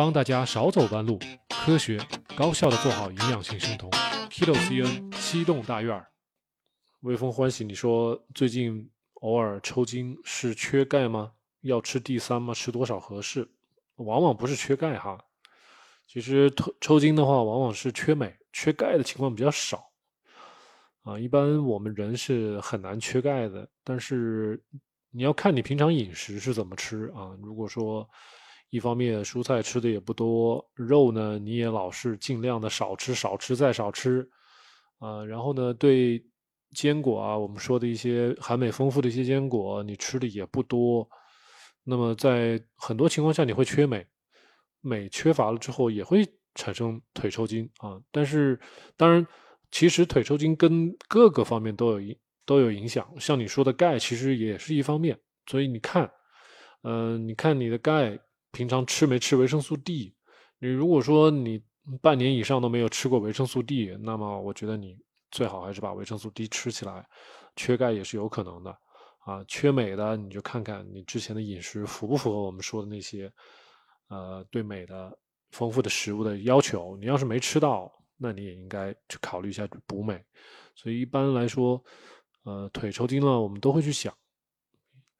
帮大家少走弯路，科学高效的做好营养性生酮。Kilo CN 七栋大院儿，微风欢喜，你说最近偶尔抽筋是缺钙吗？要吃 D 三吗？吃多少合适？往往不是缺钙哈，其实抽抽筋的话，往往是缺镁、缺钙的情况比较少啊。一般我们人是很难缺钙的，但是你要看你平常饮食是怎么吃啊。如果说一方面蔬菜吃的也不多，肉呢你也老是尽量的少吃、少吃再少吃啊。然后呢，对坚果啊，我们说的一些含镁丰富的一些坚果，你吃的也不多。那么在很多情况下，你会缺镁，镁缺乏了之后也会产生腿抽筋啊。但是当然，其实腿抽筋跟各个方面都有影都有影响。像你说的钙，其实也是一方面。所以你看，嗯，你看你的钙平常吃没吃维生素 D？你如果说你半年以上都没有吃过维生素 D，那么我觉得你最好还是把维生素 D 吃起来，缺钙也是有可能的。啊，缺镁的你就看看你之前的饮食符不符合我们说的那些，呃，对镁的丰富的食物的要求。你要是没吃到，那你也应该去考虑一下补镁。所以一般来说，呃，腿抽筋了，我们都会去想，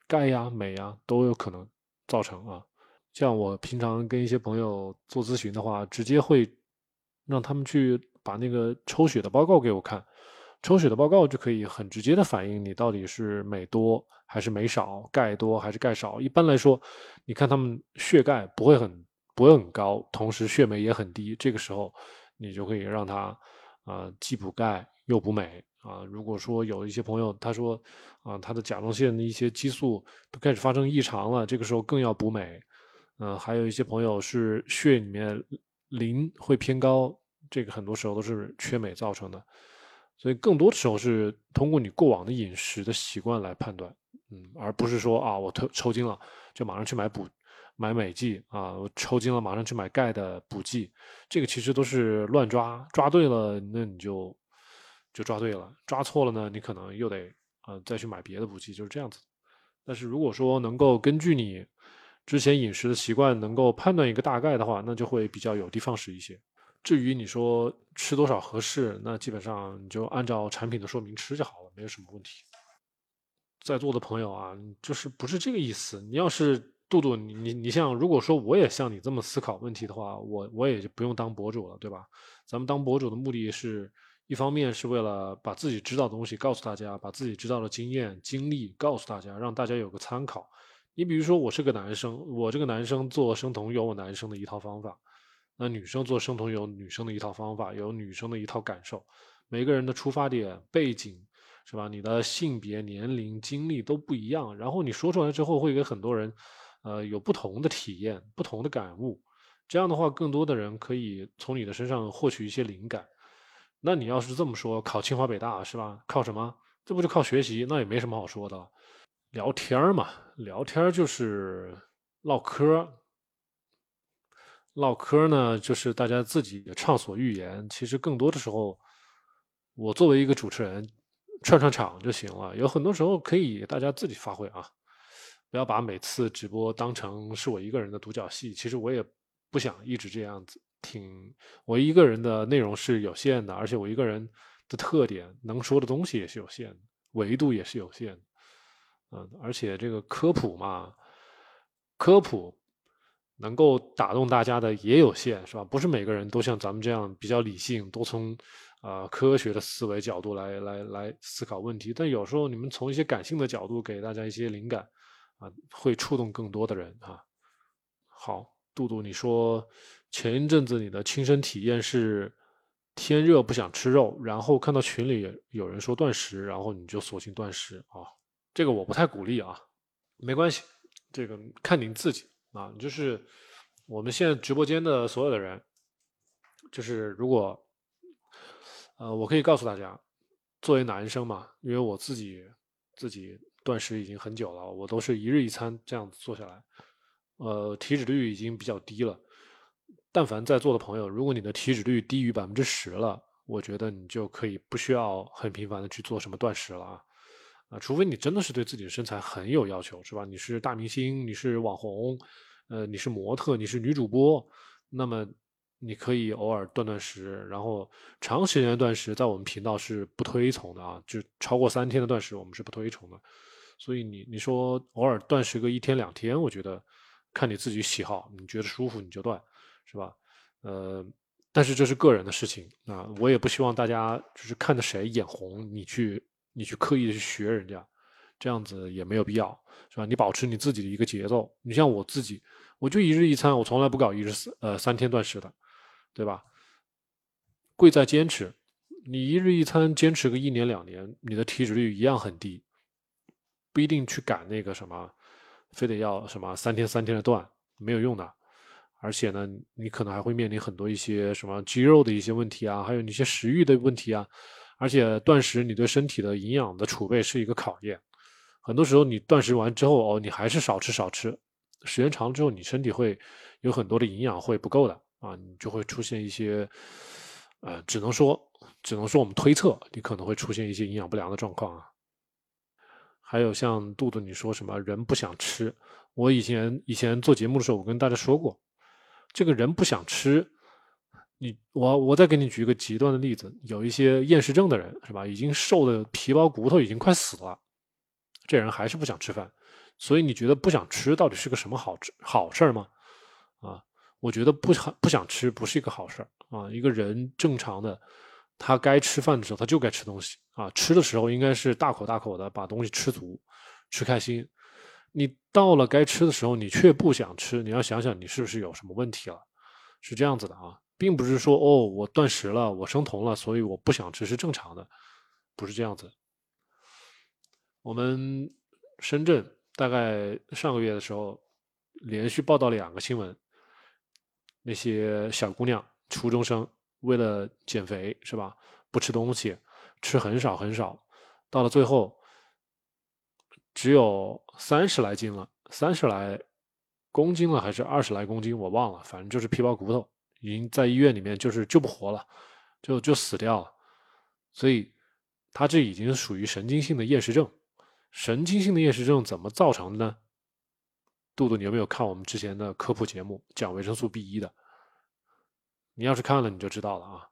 钙呀、镁呀都有可能造成啊。像我平常跟一些朋友做咨询的话，直接会让他们去把那个抽血的报告给我看。抽血的报告就可以很直接的反映你到底是镁多还是镁少，钙多还是钙少。一般来说，你看他们血钙不会很不会很高，同时血镁也很低，这个时候你就可以让他啊既补钙又补镁啊。如果说有一些朋友他说啊他的甲状腺的一些激素都开始发生异常了，这个时候更要补镁。嗯，还有一些朋友是血里面磷会偏高，这个很多时候都是缺镁造成的。所以更多的时候是通过你过往的饮食的习惯来判断，嗯，而不是说啊，我抽抽筋了就马上去买补买镁剂啊，我抽筋了马上去买钙的补剂，这个其实都是乱抓，抓对了那你就就抓对了，抓错了呢，你可能又得啊再去买别的补剂，就是这样子。但是如果说能够根据你之前饮食的习惯能够判断一个大概的话，那就会比较有的放矢一些。至于你说吃多少合适，那基本上你就按照产品的说明吃就好了，没有什么问题。在座的朋友啊，就是不是这个意思。你要是杜杜，你你你像，如果说我也像你这么思考问题的话，我我也就不用当博主了，对吧？咱们当博主的目的是一方面是为了把自己知道的东西告诉大家，把自己知道的经验经历告诉大家，让大家有个参考。你比如说，我是个男生，我这个男生做生酮有我男生的一套方法。那女生做生酮有女生的一套方法，有女生的一套感受，每个人的出发点、背景，是吧？你的性别、年龄、经历都不一样，然后你说出来之后，会给很多人，呃，有不同的体验、不同的感悟。这样的话，更多的人可以从你的身上获取一些灵感。那你要是这么说，考清华北大是吧？靠什么？这不就靠学习？那也没什么好说的，聊天嘛，聊天就是唠嗑。唠嗑呢，就是大家自己畅所欲言。其实更多的时候，我作为一个主持人，串串场就行了。有很多时候可以大家自己发挥啊，不要把每次直播当成是我一个人的独角戏。其实我也不想一直这样子，挺我一个人的内容是有限的，而且我一个人的特点能说的东西也是有限的，维度也是有限的。嗯，而且这个科普嘛，科普。能够打动大家的也有限，是吧？不是每个人都像咱们这样比较理性，都从啊科学的思维角度来来来思考问题。但有时候你们从一些感性的角度给大家一些灵感，啊，会触动更多的人啊。好，杜杜，你说前一阵子你的亲身体验是天热不想吃肉，然后看到群里有人说断食，然后你就索性断食啊？这个我不太鼓励啊，没关系，这个看您自己。啊，就是我们现在直播间的所有的人，就是如果，呃，我可以告诉大家，作为男生嘛，因为我自己自己断食已经很久了，我都是一日一餐这样子做下来，呃，体脂率已经比较低了。但凡在座的朋友，如果你的体脂率低于百分之十了，我觉得你就可以不需要很频繁的去做什么断食了啊。啊，除非你真的是对自己的身材很有要求，是吧？你是大明星，你是网红，呃，你是模特，你是女主播，那么你可以偶尔断断食，然后长时间断食在我们频道是不推崇的啊，就超过三天的断食我们是不推崇的。所以你你说偶尔断食个一天两天，我觉得看你自己喜好，你觉得舒服你就断，是吧？呃，但是这是个人的事情啊，我也不希望大家就是看着谁眼红，你去你去刻意的去学人家，这样子也没有必要，是吧？你保持你自己的一个节奏。你像我自己，我就一日一餐，我从来不搞一日三呃三天断食的，对吧？贵在坚持，你一日一餐坚持个一年两年，你的体脂率一样很低。不一定去赶那个什么，非得要什么三天三天的断，没有用的。而且呢，你可能还会面临很多一些什么肌肉的一些问题啊，还有一些食欲的问题啊。而且断食，你对身体的营养的储备是一个考验。很多时候你断食完之后，哦，你还是少吃少吃，时间长了之后，你身体会有很多的营养会不够的啊，你就会出现一些，呃，只能说，只能说我们推测，你可能会出现一些营养不良的状况啊。还有像杜杜你说什么人不想吃，我以前以前做节目的时候，我跟大家说过，这个人不想吃，你我我再给你举一个极端的例子，有一些厌食症的人是吧，已经瘦的皮包骨头，已经快死了，这人还是不想吃饭，所以你觉得不想吃到底是个什么好好事儿吗？啊，我觉得不想不想吃不是一个好事儿啊，一个人正常的。他该吃饭的时候，他就该吃东西啊！吃的时候应该是大口大口的把东西吃足，吃开心。你到了该吃的时候，你却不想吃，你要想想你是不是有什么问题了？是这样子的啊，并不是说哦，我断食了，我生酮了，所以我不想吃是正常的，不是这样子。我们深圳大概上个月的时候，连续报道两个新闻，那些小姑娘、初中生。为了减肥是吧？不吃东西，吃很少很少，到了最后只有三十来斤了，三十来公斤了还是二十来公斤，我忘了，反正就是皮包骨头，已经在医院里面就是救不活了，就就死掉了。所以他这已经属于神经性的厌食症。神经性的厌食症怎么造成的呢？杜杜，你有没有看我们之前的科普节目讲维生素 B 一的？你要是看了，你就知道了啊！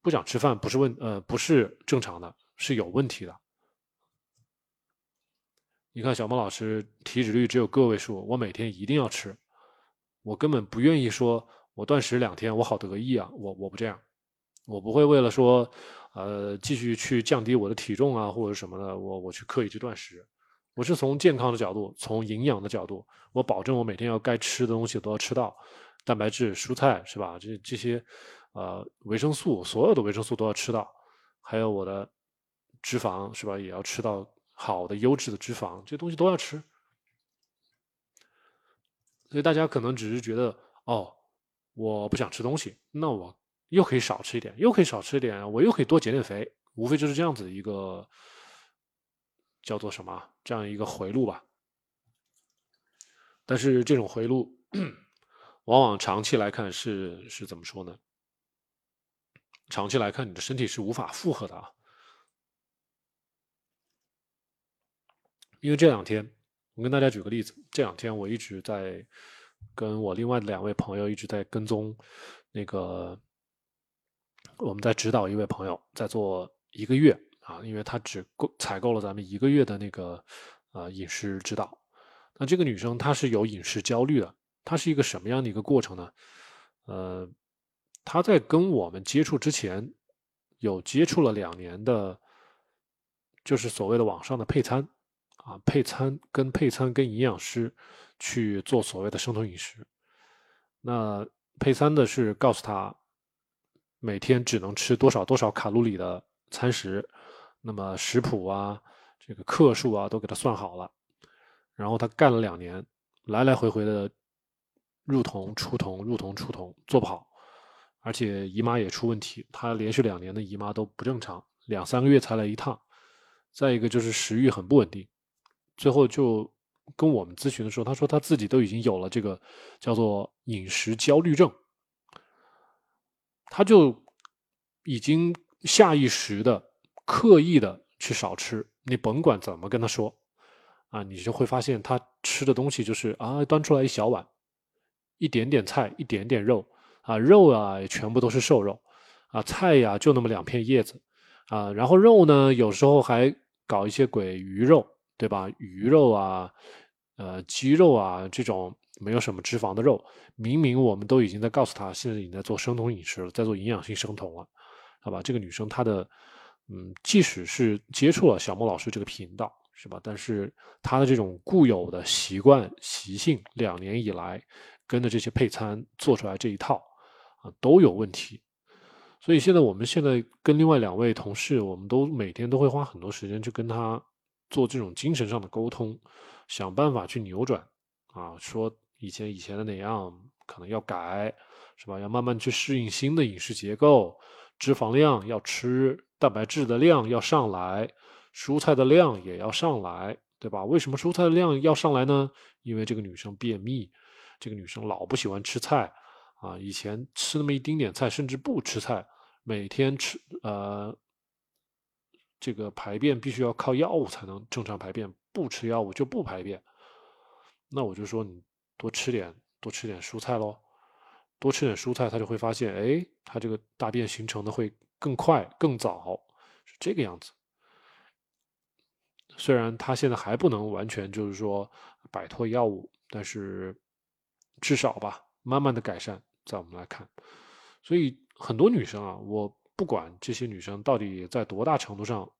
不想吃饭不是问呃不是正常的，是有问题的。你看小孟老师体脂率只有个位数，我每天一定要吃，我根本不愿意说我断食两天我好得意啊！我我不这样，我不会为了说呃继续去降低我的体重啊或者什么的，我我去刻意去断食。我是从健康的角度，从营养的角度，我保证我每天要该吃的东西都要吃到。蛋白质、蔬菜是吧？这这些，呃，维生素，所有的维生素都要吃到，还有我的脂肪是吧？也要吃到好的优质的脂肪，这些东西都要吃。所以大家可能只是觉得，哦，我不想吃东西，那我又可以少吃一点，又可以少吃一点，我又可以多减点肥，无非就是这样子一个叫做什么这样一个回路吧。但是这种回路。往往长期来看是是怎么说呢？长期来看，你的身体是无法负荷的啊。因为这两天，我跟大家举个例子，这两天我一直在跟我另外两位朋友一直在跟踪那个，我们在指导一位朋友在做一个月啊，因为他只够采购了咱们一个月的那个呃饮食指导。那这个女生她是有饮食焦虑的。她是一个什么样的一个过程呢？呃，她在跟我们接触之前，有接触了两年的，就是所谓的网上的配餐啊，配餐跟配餐跟营养师去做所谓的生酮饮食。那配餐的是告诉他每天只能吃多少多少卡路里的餐食，那么食谱啊，这个克数啊都给他算好了，然后他干了两年，来来回回的。入酮、出酮、入酮、出酮，做不好，而且姨妈也出问题。他连续两年的姨妈都不正常，两三个月才来一趟。再一个就是食欲很不稳定，最后就跟我们咨询的时候，他说他自己都已经有了这个叫做饮食焦虑症，他就已经下意识的、刻意的去少吃。你甭管怎么跟他说，啊，你就会发现他吃的东西就是啊，端出来一小碗。一点点菜，一点点肉啊，肉啊全部都是瘦肉啊，菜呀就那么两片叶子啊，然后肉呢有时候还搞一些鬼鱼肉，对吧？鱼肉啊，呃，鸡肉啊这种没有什么脂肪的肉，明明我们都已经在告诉他，现在已经在做生酮饮食了，在做营养性生酮了，好吧？这个女生她的嗯，即使是接触了小莫老师这个频道。是吧？但是他的这种固有的习惯习性，两年以来跟着这些配餐做出来这一套啊，都有问题。所以现在我们现在跟另外两位同事，我们都每天都会花很多时间去跟他做这种精神上的沟通，想办法去扭转啊，说以前以前的哪样可能要改，是吧？要慢慢去适应新的饮食结构，脂肪量要吃，蛋白质的量要上来。蔬菜的量也要上来，对吧？为什么蔬菜的量要上来呢？因为这个女生便秘，这个女生老不喜欢吃菜啊。以前吃那么一丁点菜，甚至不吃菜，每天吃呃，这个排便必须要靠药物才能正常排便，不吃药物就不排便。那我就说你多吃点，多吃点蔬菜喽，多吃点蔬菜，她就会发现，哎，她这个大便形成的会更快、更早，是这个样子。虽然他现在还不能完全就是说摆脱药物，但是至少吧，慢慢的改善，在我们来看，所以很多女生啊，我不管这些女生到底在多大程度上，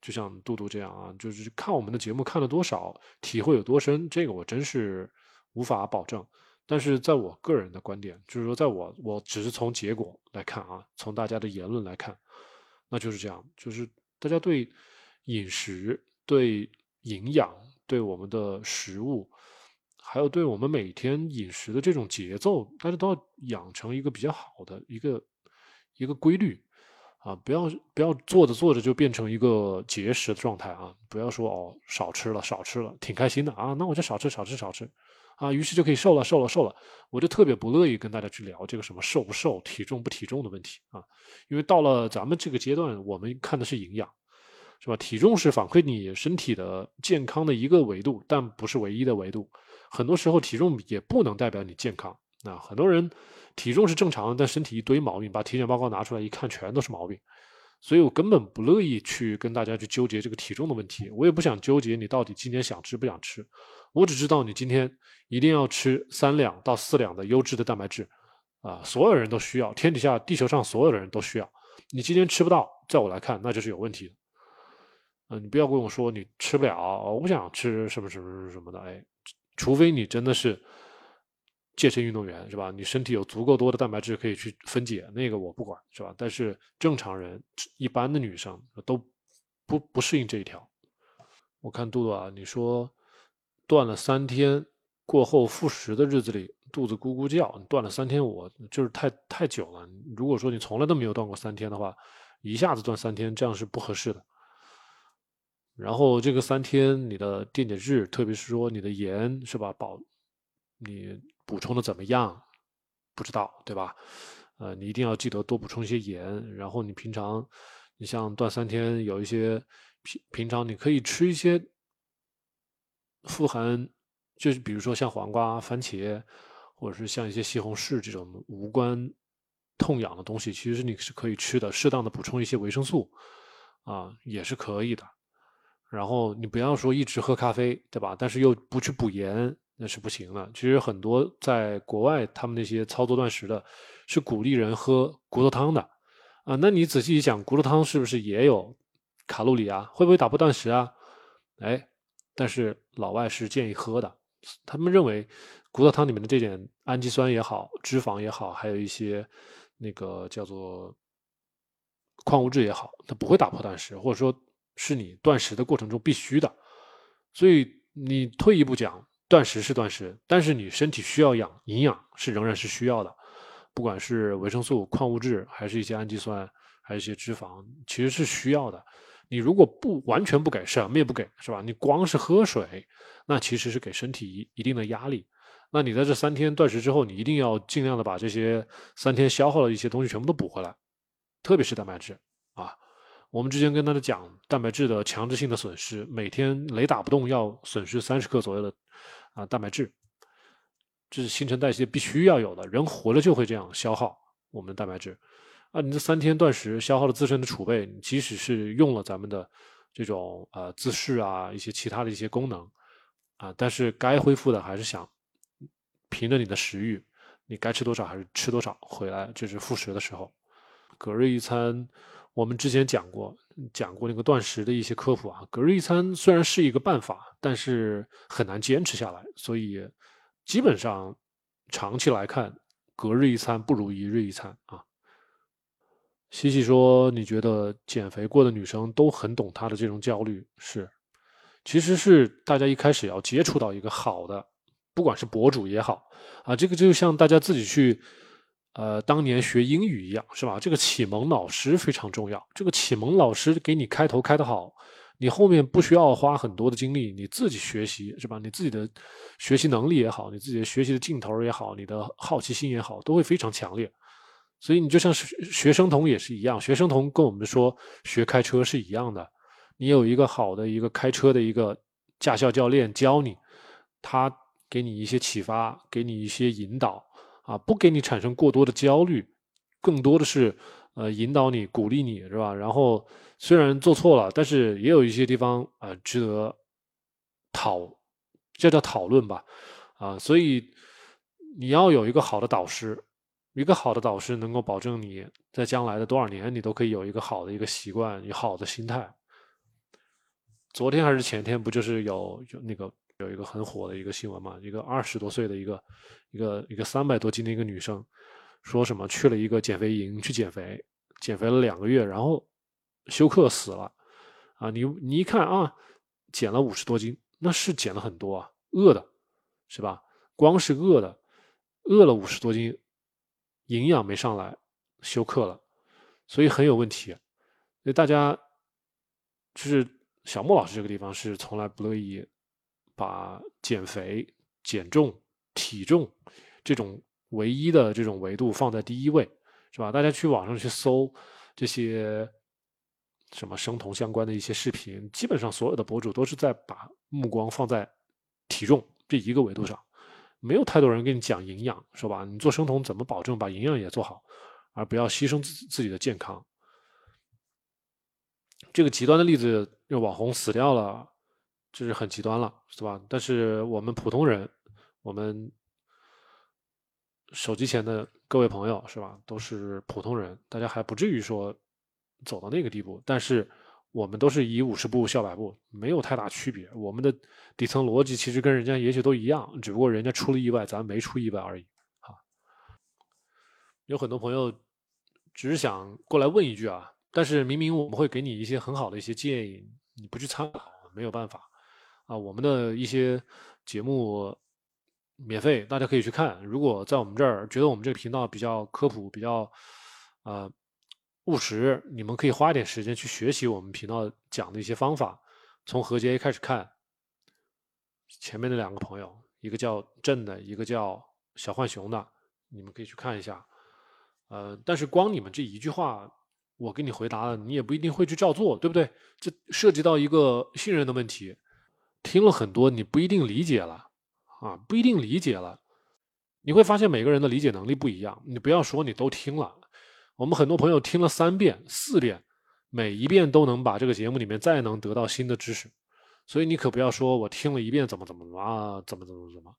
就像杜杜这样啊，就是看我们的节目看了多少，体会有多深，这个我真是无法保证。但是在我个人的观点，就是说，在我我只是从结果来看啊，从大家的言论来看，那就是这样，就是大家对。饮食对营养，对我们的食物，还有对我们每天饮食的这种节奏，大家都要养成一个比较好的一个一个规律啊！不要不要做着做着就变成一个节食的状态啊！不要说哦少吃了少吃了挺开心的啊，那我就少吃少吃少吃啊，于是就可以瘦了瘦了瘦了。我就特别不乐意跟大家去聊这个什么瘦不瘦、体重不体重的问题啊，因为到了咱们这个阶段，我们看的是营养。是吧？体重是反馈你身体的健康的一个维度，但不是唯一的维度。很多时候，体重也不能代表你健康。啊，很多人体重是正常的，但身体一堆毛病，把体检报告拿出来一看，全都是毛病。所以我根本不乐意去跟大家去纠结这个体重的问题。我也不想纠结你到底今天想吃不想吃。我只知道你今天一定要吃三两到四两的优质的蛋白质。啊，所有人都需要，天底下地球上所有的人都需要。你今天吃不到，在我来看，那就是有问题。嗯，你不要跟我说你吃不了，我不想吃什么什么什么的，哎，除非你真的是健身运动员，是吧？你身体有足够多的蛋白质可以去分解，那个我不管，是吧？但是正常人，一般的女生都不不适应这一条。我看杜杜啊，你说断了三天过后复食的日子里，肚子咕咕叫，你断了三天，我就是太太久了。如果说你从来都没有断过三天的话，一下子断三天，这样是不合适的。然后这个三天你的电解质，特别是说你的盐是吧，保你补充的怎么样？不知道对吧？呃，你一定要记得多补充一些盐。然后你平常，你像断三天，有一些平平常你可以吃一些富含，就是比如说像黄瓜、番茄，或者是像一些西红柿这种无关痛痒的东西，其实你是可以吃的。适当的补充一些维生素啊，也是可以的。然后你不要说一直喝咖啡，对吧？但是又不去补盐，那是不行的。其实很多在国外，他们那些操作断食的，是鼓励人喝骨头汤的，啊，那你仔细一想，骨头汤是不是也有卡路里啊？会不会打破断食啊？哎，但是老外是建议喝的，他们认为骨头汤里面的这点氨基酸也好，脂肪也好，还有一些那个叫做矿物质也好，它不会打破断食，或者说。是你断食的过程中必须的，所以你退一步讲，断食是断食，但是你身体需要养营养是仍然是需要的，不管是维生素、矿物质，还是一些氨基酸，还是一些脂肪，其实是需要的。你如果不完全不给，什么也不给，是吧？你光是喝水，那其实是给身体一一定的压力。那你在这三天断食之后，你一定要尽量的把这些三天消耗的一些东西全部都补回来，特别是蛋白质啊。我们之前跟大家讲蛋白质的强制性的损失，每天雷打不动要损失三十克左右的啊蛋白质。这是新陈代谢必须要有的，人活着就会这样消耗我们的蛋白质。啊，你这三天断食消耗了自身的储备，即使是用了咱们的这种呃自噬啊一些其他的一些功能啊，但是该恢复的还是想凭着你的食欲，你该吃多少还是吃多少，回来这是复食的时候，隔日一餐。我们之前讲过，讲过那个断食的一些科普啊。隔日一餐虽然是一个办法，但是很难坚持下来，所以基本上长期来看，隔日一餐不如一日一餐啊。西西说：“你觉得减肥过的女生都很懂她的这种焦虑？是，其实是大家一开始要接触到一个好的，不管是博主也好啊，这个就像大家自己去。”呃，当年学英语一样，是吧？这个启蒙老师非常重要。这个启蒙老师给你开头开得好，你后面不需要花很多的精力，你自己学习，是吧？你自己的学习能力也好，你自己的学习的劲头也好，你的好奇心也好，都会非常强烈。所以你就像是学生童也是一样，学生童跟我们说学开车是一样的。你有一个好的一个开车的一个驾校教练教你，他给你一些启发，给你一些引导。啊，不给你产生过多的焦虑，更多的是，呃，引导你、鼓励你，是吧？然后虽然做错了，但是也有一些地方啊值得讨，这叫讨论吧，啊，所以你要有一个好的导师，一个好的导师能够保证你在将来的多少年，你都可以有一个好的一个习惯，有好的心态。昨天还是前天，不就是有有那个？有一个很火的一个新闻嘛，一个二十多岁的一个一个一个三百多斤的一个女生，说什么去了一个减肥营去减肥，减肥了两个月，然后休克死了，啊，你你一看啊，减了五十多斤，那是减了很多啊，饿的，是吧？光是饿的，饿了五十多斤，营养没上来，休克了，所以很有问题。所以大家就是小莫老师这个地方是从来不乐意。把减肥、减重、体重这种唯一的这种维度放在第一位，是吧？大家去网上去搜这些什么生酮相关的一些视频，基本上所有的博主都是在把目光放在体重这一个维度上，没有太多人跟你讲营养，是吧？你做生酮怎么保证把营养也做好，而不要牺牲自自己的健康？这个极端的例子，网红死掉了。这是很极端了，是吧？但是我们普通人，我们手机前的各位朋友，是吧？都是普通人，大家还不至于说走到那个地步。但是我们都是以五十步笑百步，没有太大区别。我们的底层逻辑其实跟人家也许都一样，只不过人家出了意外，咱没出意外而已。哈，有很多朋友只是想过来问一句啊，但是明明我们会给你一些很好的一些建议，你不去参考，没有办法。啊，我们的一些节目免费，大家可以去看。如果在我们这儿觉得我们这个频道比较科普、比较呃务实，你们可以花一点时间去学习我们频道讲的一些方法。从何洁开始看，前面的两个朋友，一个叫郑的，一个叫小浣熊的，你们可以去看一下。呃，但是光你们这一句话，我给你回答了，你也不一定会去照做，对不对？这涉及到一个信任的问题。听了很多，你不一定理解了啊，不一定理解了。你会发现每个人的理解能力不一样。你不要说你都听了，我们很多朋友听了三遍、四遍，每一遍都能把这个节目里面再能得到新的知识。所以你可不要说我听了一遍怎么怎么怎么啊，怎么怎么怎么。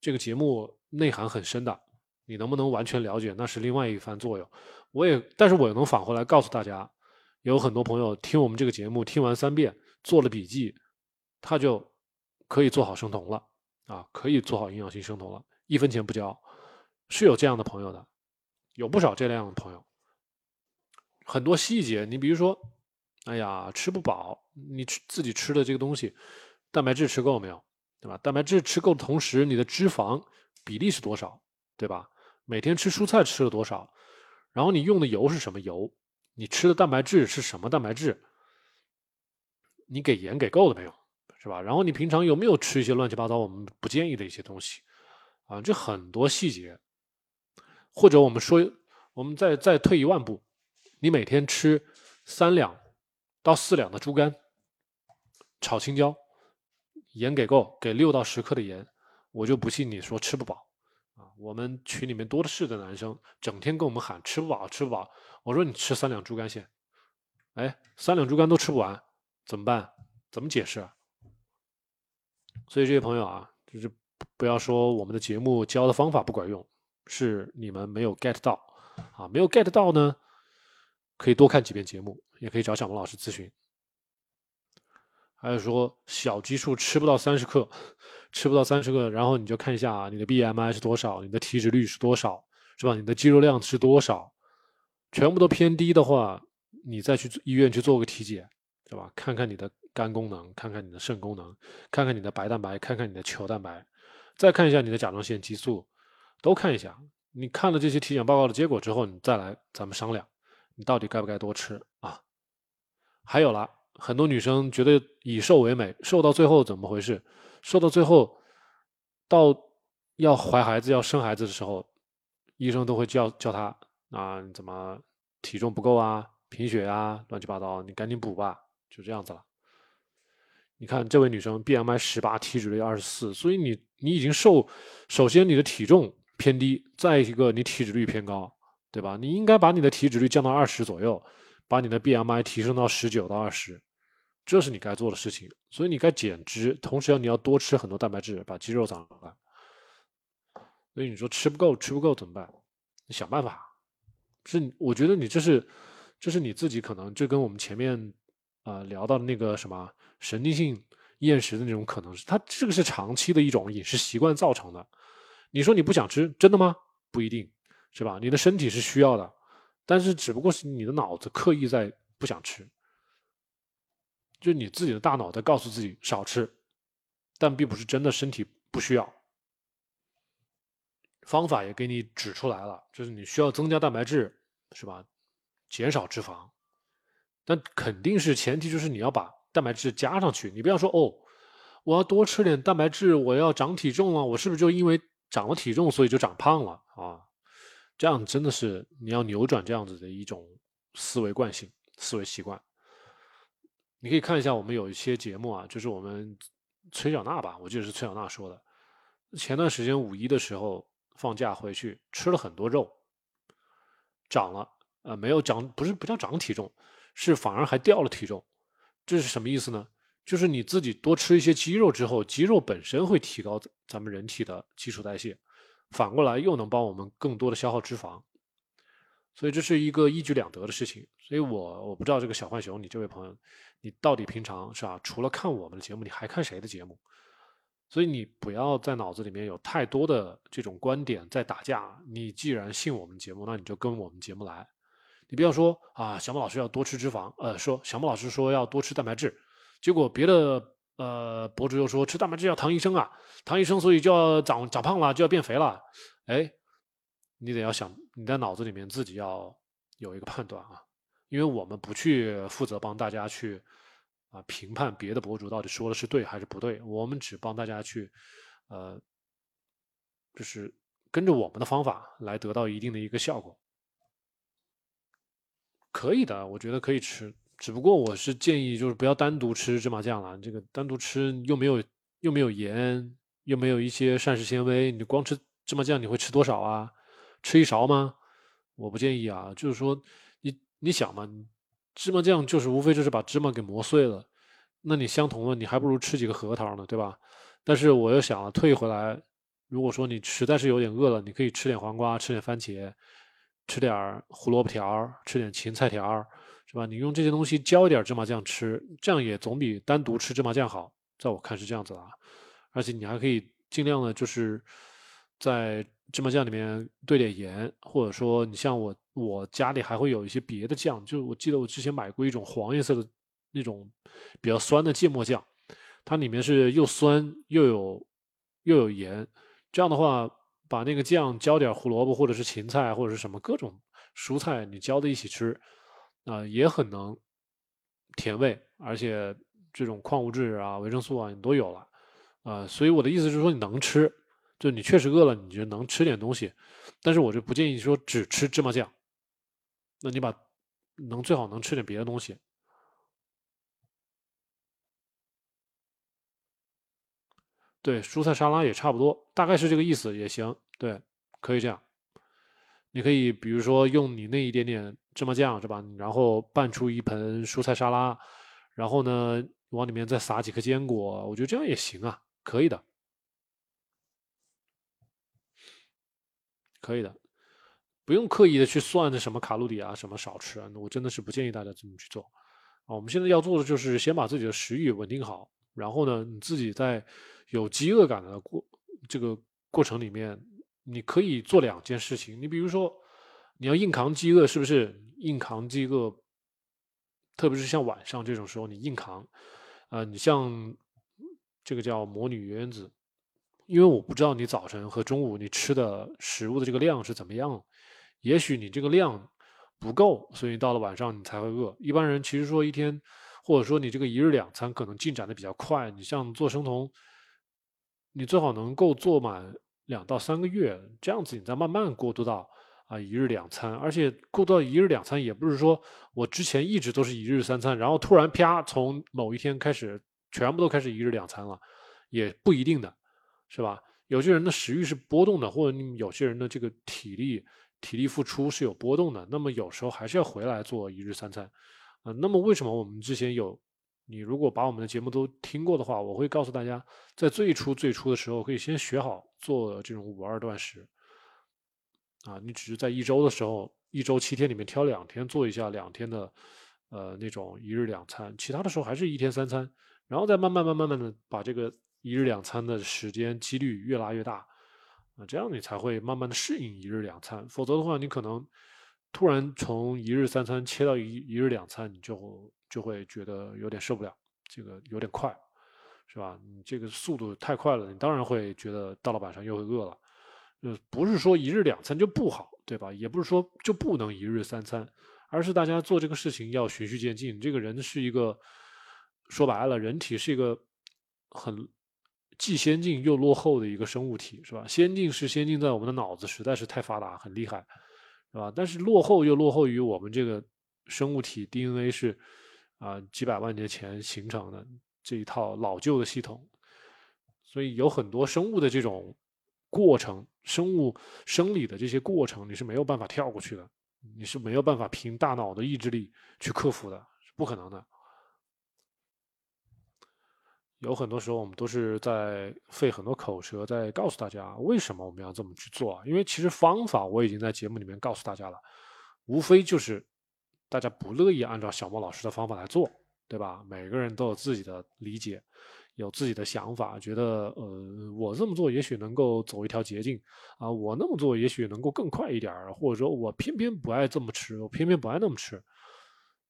这个节目内涵很深的，你能不能完全了解那是另外一番作用。我也，但是我也能返回来告诉大家，有很多朋友听我们这个节目听完三遍，做了笔记。他就可以做好生酮了啊，可以做好营养性生酮了，一分钱不交，是有这样的朋友的，有不少这样的朋友。很多细节，你比如说，哎呀，吃不饱，你吃自己吃的这个东西，蛋白质吃够没有？对吧？蛋白质吃够的同时，你的脂肪比例是多少？对吧？每天吃蔬菜吃了多少？然后你用的油是什么油？你吃的蛋白质是什么蛋白质？你给盐给够了没有？是吧？然后你平常有没有吃一些乱七八糟我们不建议的一些东西啊？这很多细节，或者我们说，我们再再退一万步，你每天吃三两到四两的猪肝，炒青椒，盐给够，给六到十克的盐，我就不信你说吃不饱啊，我们群里面多的是的男生，整天跟我们喊吃不饱，吃不饱。我说你吃三两猪肝先，哎，三两猪肝都吃不完，怎么办？怎么解释？所以这些朋友啊，就是不要说我们的节目教的方法不管用，是你们没有 get 到啊，没有 get 到呢，可以多看几遍节目，也可以找小萌老师咨询。还有说小基数吃不到三十克，吃不到三十克，然后你就看一下，你的 BMI 是多少，你的体脂率是多少，是吧？你的肌肉量是多少，全部都偏低的话，你再去医院去做个体检，对吧？看看你的肝功能，看看你的肾功能，看看你的白蛋白，看看你的球蛋白，再看一下你的甲状腺激素，都看一下。你看了这些体检报告的结果之后，你再来咱们商量，你到底该不该多吃啊？还有了。很多女生觉得以瘦为美，瘦到最后怎么回事？瘦到最后，到要怀孩子、要生孩子的时候，医生都会叫叫她啊，你怎么体重不够啊，贫血啊，乱七八糟，你赶紧补吧，就这样子了。你看这位女生 BMI 十八，体脂率二十四，所以你你已经瘦，首先你的体重偏低，再一个你体脂率偏高，对吧？你应该把你的体脂率降到二十左右，把你的 BMI 提升到十九到二十。这是你该做的事情，所以你该减脂，同时要你要多吃很多蛋白质，把肌肉长出来。所以你说吃不够，吃不够怎么办？你想办法。是，我觉得你这是，这是你自己可能这跟我们前面啊聊到那个什么神经性厌食的那种可能是，它这个是长期的一种饮食习惯造成的。你说你不想吃，真的吗？不一定，是吧？你的身体是需要的，但是只不过是你的脑子刻意在不想吃。就你自己的大脑在告诉自己少吃，但并不是真的身体不需要。方法也给你指出来了，就是你需要增加蛋白质，是吧？减少脂肪，但肯定是前提就是你要把蛋白质加上去。你不要说哦，我要多吃点蛋白质，我要长体重了，我是不是就因为长了体重所以就长胖了啊？这样真的是你要扭转这样子的一种思维惯性、思维习惯。你可以看一下，我们有一些节目啊，就是我们崔小娜吧，我记得是崔小娜说的。前段时间五一的时候放假回去吃了很多肉，长了，呃，没有长，不是不叫长体重，是反而还掉了体重。这是什么意思呢？就是你自己多吃一些肌肉之后，肌肉本身会提高咱们人体的基础代谢，反过来又能帮我们更多的消耗脂肪。所以这是一个一举两得的事情，所以我我不知道这个小浣熊，你这位朋友，你到底平常是吧？除了看我们的节目，你还看谁的节目？所以你不要在脑子里面有太多的这种观点在打架。你既然信我们节目，那你就跟我们节目来。你不要说啊，小马老师要多吃脂肪，呃，说小马老师说要多吃蛋白质，结果别的呃博主又说吃蛋白质要唐医生啊，唐医生所以就要长长胖了，就要变肥了，哎。你得要想，你在脑子里面自己要有一个判断啊，因为我们不去负责帮大家去啊评判别的博主到底说的是对还是不对，我们只帮大家去呃，就是跟着我们的方法来得到一定的一个效果，可以的，我觉得可以吃，只不过我是建议就是不要单独吃芝麻酱了，这个单独吃又没有又没有盐，又没有一些膳食纤维，你光吃芝麻酱你会吃多少啊？吃一勺吗？我不建议啊。就是说，你你想嘛，芝麻酱就是无非就是把芝麻给磨碎了，那你相同的，你还不如吃几个核桃呢，对吧？但是我又想了，退回来，如果说你实在是有点饿了，你可以吃点黄瓜，吃点番茄，吃点胡萝卜条，吃点芹菜条，是吧？你用这些东西浇一点芝麻酱吃，这样也总比单独吃芝麻酱好。在我看是这样子啊，而且你还可以尽量的，就是在。芝麻酱里面兑点盐，或者说你像我，我家里还会有一些别的酱，就我记得我之前买过一种黄颜色的那种比较酸的芥末酱，它里面是又酸又有又有盐，这样的话把那个酱浇点胡萝卜或者是芹菜或者是什么各种蔬菜，你浇在一起吃，啊也很能甜味，而且这种矿物质啊、维生素啊你都有了，啊，所以我的意思是说你能吃。就你确实饿了，你就能吃点东西，但是我就不建议说只吃芝麻酱。那你把能最好能吃点别的东西。对，蔬菜沙拉也差不多，大概是这个意思也行。对，可以这样。你可以比如说用你那一点点芝麻酱是吧？然后拌出一盆蔬菜沙拉，然后呢往里面再撒几颗坚果，我觉得这样也行啊，可以的，可以的，不用刻意的去算着什么卡路里啊，什么少吃啊，我真的是不建议大家这么去做啊。我们现在要做的就是先把自己的食欲稳定好，然后呢你自己在有饥饿感的过这个过程里面。你可以做两件事情，你比如说，你要硬扛饥饿，是不是？硬扛饥饿，特别是像晚上这种时候，你硬扛。呃，你像这个叫魔女原子，因为我不知道你早晨和中午你吃的食物的这个量是怎么样，也许你这个量不够，所以到了晚上你才会饿。一般人其实说一天，或者说你这个一日两餐可能进展的比较快。你像做生酮，你最好能够做满。两到三个月这样子，你再慢慢过渡到啊一日两餐，而且过渡到一日两餐，也不是说我之前一直都是一日三餐，然后突然啪从某一天开始全部都开始一日两餐了，也不一定的，是吧？有些人的食欲是波动的，或者你有些人的这个体力体力付出是有波动的，那么有时候还是要回来做一日三餐啊。那么为什么我们之前有？你如果把我们的节目都听过的话，我会告诉大家，在最初最初的时候，可以先学好做这种五二断食。啊，你只是在一周的时候，一周七天里面挑两天做一下两天的，呃，那种一日两餐，其他的时候还是一天三餐，然后再慢慢慢慢慢的把这个一日两餐的时间几率越拉越大，啊，这样你才会慢慢的适应一日两餐。否则的话，你可能突然从一日三餐切到一一日两餐，你就。就会觉得有点受不了，这个有点快，是吧？你这个速度太快了，你当然会觉得到了晚上又会饿了。呃，不是说一日两餐就不好，对吧？也不是说就不能一日三餐，而是大家做这个事情要循序渐进。这个人是一个说白了，人体是一个很既先进又落后的一个生物体，是吧？先进是先进在我们的脑子实在是太发达，很厉害，是吧？但是落后又落后于我们这个生物体 DNA 是。啊，几百万年前形成的这一套老旧的系统，所以有很多生物的这种过程，生物生理的这些过程，你是没有办法跳过去的，你是没有办法凭大脑的意志力去克服的，是不可能的。有很多时候，我们都是在费很多口舌，在告诉大家为什么我们要这么去做。因为其实方法我已经在节目里面告诉大家了，无非就是。大家不乐意按照小莫老师的方法来做，对吧？每个人都有自己的理解，有自己的想法，觉得呃，我这么做也许能够走一条捷径啊，我那么做也许能够更快一点儿，或者说我偏偏不爱这么吃，我偏偏不爱那么吃，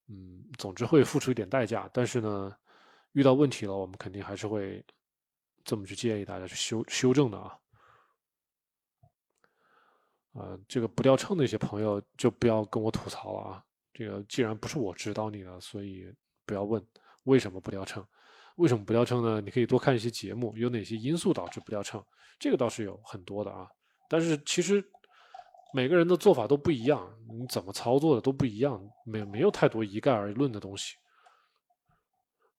嗯，总之会付出一点代价。但是呢，遇到问题了，我们肯定还是会这么去建议大家去修修正的啊。啊，这个不掉秤的一些朋友就不要跟我吐槽了啊。这个既然不是我指导你的，所以不要问为什么不掉秤。为什么不掉秤呢？你可以多看一些节目，有哪些因素导致不掉秤？这个倒是有很多的啊。但是其实每个人的做法都不一样，你怎么操作的都不一样，没没有太多一概而论的东西。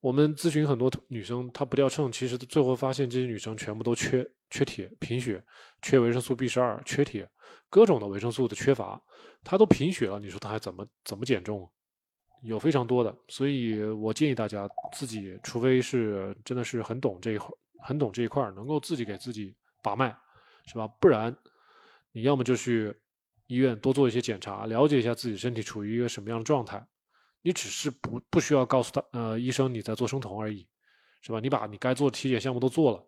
我们咨询很多女生，她不掉秤，其实最后发现这些女生全部都缺缺铁、贫血、缺维生素 B 十二、缺铁，各种的维生素的缺乏，她都贫血了，你说她还怎么怎么减重？有非常多的，所以我建议大家自己，除非是真的是很懂这一块，很懂这一块，能够自己给自己把脉，是吧？不然，你要么就去医院多做一些检查，了解一下自己身体处于一个什么样的状态。你只是不不需要告诉他，呃，医生你在做生酮而已，是吧？你把你该做的体检项目都做了，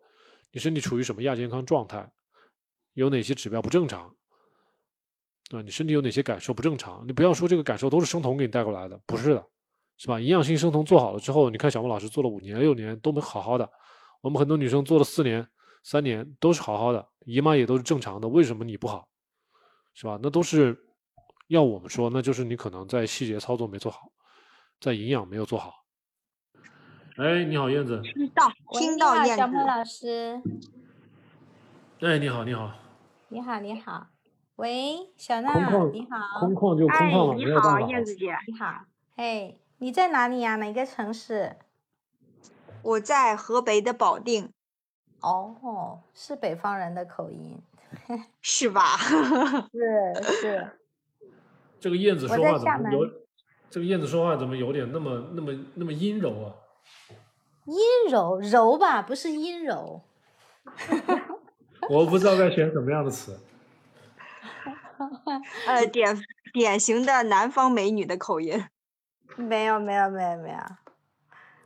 你身体处于什么亚健康状态？有哪些指标不正常？啊，你身体有哪些感受不正常？你不要说这个感受都是生酮给你带过来的，不是的，是吧？营养性生酮做好了之后，你看小孟老师做了五年六年都没好好的，我们很多女生做了四年三年都是好好的，姨妈也都是正常的，为什么你不好？是吧？那都是要我们说，那就是你可能在细节操作没做好。在营养没有做好。哎，你好，燕子。听到，听到，燕子。小莫老师。哎，你好，你好。你好，你好。喂，小娜，你好。空旷就空旷了，你好，燕子姐。你好。哎，你在哪里呀？哪个城市？我在河北的保定。哦，是北方人的口音。是吧？是是。这个燕子说话怎么有？这个燕子说话怎么有点那么那么那么阴柔啊？阴柔柔吧，不是阴柔。我不知道该选什么样的词。呃，典典型的南方美女的口音。没有没有没有没有，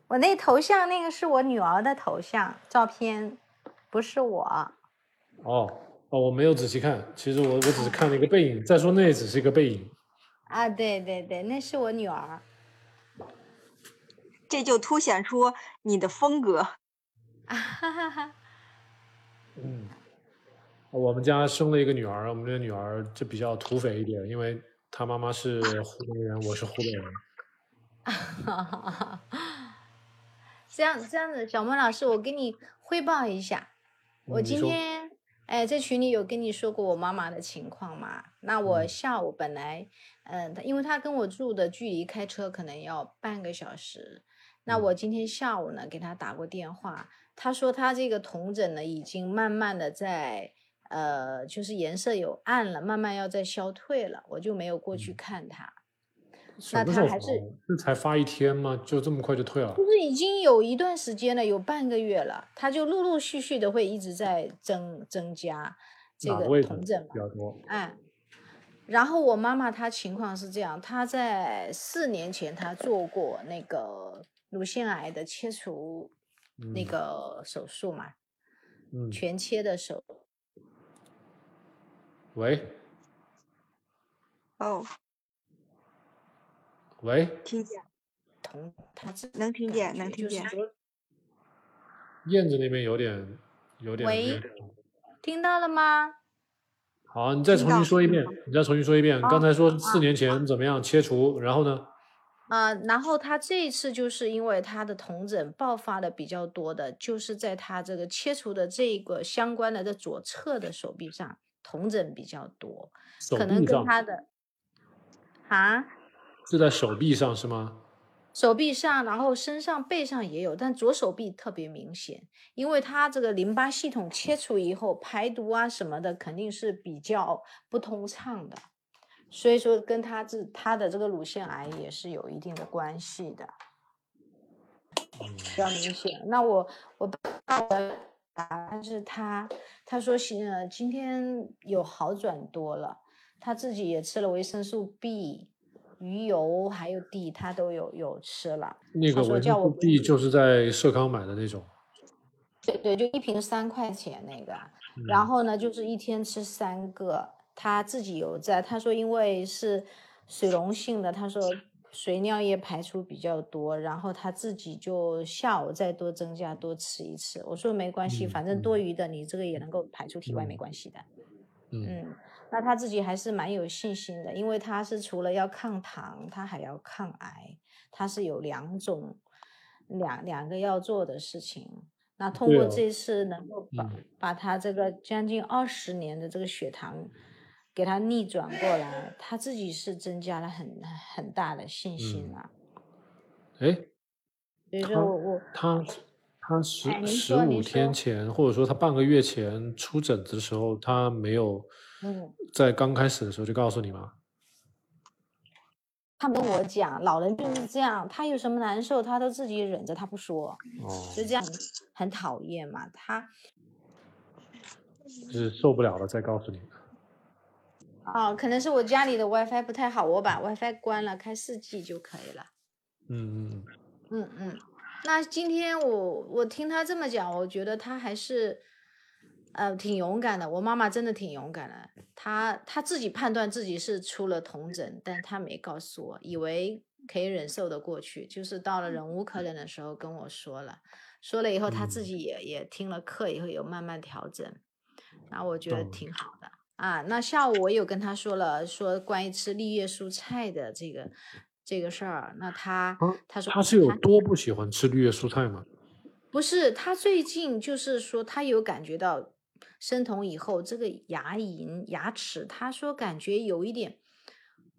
我那头像那个是我女儿的头像照片，不是我。哦哦，我没有仔细看，其实我我只是看了一个背影。再说那也只是一个背影。啊，对对对，那是我女儿。这就凸显出你的风格。啊哈哈哈。嗯。我们家生了一个女儿，我们这个女儿就比较土匪一点，因为她妈妈是湖北人，我是湖北人。哈哈哈这样这样子，小孟老师，我给你汇报一下，我今天哎在群里有跟你说过我妈妈的情况吗？那我下午本来嗯，因为她跟我住的距离开车可能要半个小时，那我今天下午呢给她打过电话，她说她这个瞳疹呢已经慢慢的在。呃，就是颜色有暗了，慢慢要再消退了，我就没有过去看他。那他还是这才发一天吗？就这么快就退了？不是已经有一段时间了，有半个月了，他就陆陆续续的会一直在增增加这个同疹比较多。哎，然后我妈妈她情况是这样，她在四年前她做过那个乳腺癌的切除那个手术嘛，嗯，全切的手。喂，哦，喂，听见，同他能听见，能听见。燕子那边有点，有点。喂，听到了吗？好，你再重新说一遍，你再重新说一遍。刚才说四年前怎么样切除，然后呢？啊，然后他这一次就是因为他的同疹爆发的比较多的，就是在他这个切除的这个相关的在左侧的手臂上。同疹比较多，可能跟他的啊，是在手臂上是吗？手臂上，然后身上、背上也有，但左手臂特别明显，因为他这个淋巴系统切除以后，排毒啊什么的肯定是比较不通畅的，所以说跟他这他的这个乳腺癌也是有一定的关系的，比较明显。那我我但是他他说行呃今天有好转多了，他自己也吃了维生素 B、鱼油还有地他都有有吃了。那个维生素 B 就是在社康买的那种。对对，就一瓶三块钱那个，然后呢就是一天吃三个，他自己有在。他说因为是水溶性的，他说。水尿液排出比较多，然后他自己就下午再多增加多吃一次。我说没关系，反正多余的你这个也能够排出体外，没关系的。嗯，那他自己还是蛮有信心的，因为他是除了要抗糖，他还要抗癌，他是有两种两两个要做的事情。那通过这次能够把把他这个将近二十年的这个血糖。给他逆转过来，他自己是增加了很很大的信心了。哎，所以说我我他他十十五天前，或者说他半个月前出疹子的时候，他没有嗯在刚开始的时候就告诉你吗？他跟我讲，老人就是这样，他有什么难受，他都自己忍着，他不说，哦就这样很讨厌嘛。他就是受不了了再告诉你。哦，可能是我家里的 WiFi 不太好，我把 WiFi 关了，开四 G 就可以了。嗯嗯嗯嗯那今天我我听他这么讲，我觉得他还是呃挺勇敢的。我妈妈真的挺勇敢的，她她自己判断自己是出了同疹，但她没告诉我，以为可以忍受的过去，就是到了忍无可忍的时候跟我说了，说了以后她自己也也听了课以后有慢慢调整，然后我觉得挺好的。啊，那下午我有跟她说了，说关于吃绿叶蔬菜的这个这个事儿。那他他说他是有多不喜欢吃绿叶蔬菜吗？不是，他最近就是说他有感觉到生酮以后这个牙龈牙齿，他说感觉有一点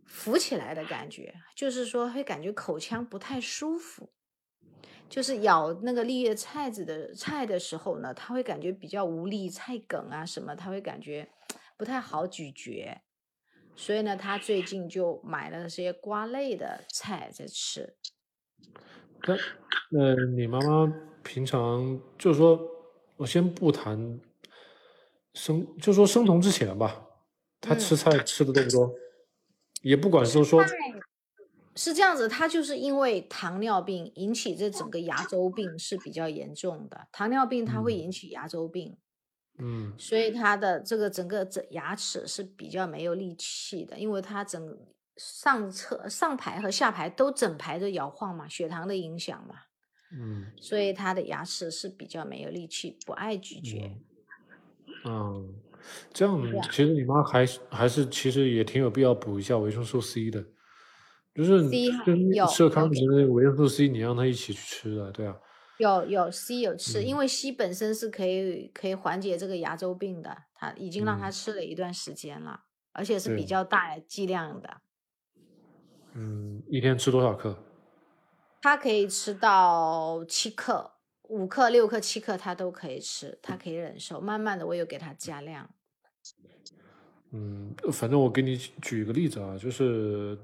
浮起来的感觉，就是说会感觉口腔不太舒服。就是咬那个绿叶菜子的菜的时候呢，他会感觉比较无力，菜梗啊什么，他会感觉不太好咀嚼。所以呢，他最近就买了些瓜类的菜在吃。那呃，你妈妈平常就是说，我先不谈生，就说生酮之前吧，他吃嗯，菜吃的多不多？也不管是说，是这样子，他就是因为糖尿病引起这整个牙周病是比较严重的，糖尿病它会嗯引起牙周病。嗯所以他的这个整个整牙齿是比较没有力气的，因为他整上侧上排和下排都整排的摇晃嘛，血糖的影响嘛，嗯所以他的牙齿是比较没有力气，不爱咀嚼。嗯嗯，这样其实你妈还是还是其实也挺有必要补一下维生素 C 的，就是跟有社康有里面的维生素 C，你让她一起去吃的，对啊，有有 C 有吃，因嗯。为 C 本身是可以可以缓解这个牙周病的，他已经让他嗯。吃了一段时间了，而且是比，较大剂量的，嗯，一天吃多少克？他可以吃到七克、五克、六克、七克，他都可以吃，他可以忍受。慢慢的，我有给他加量。嗯，反正我给你举举一个例子啊，就是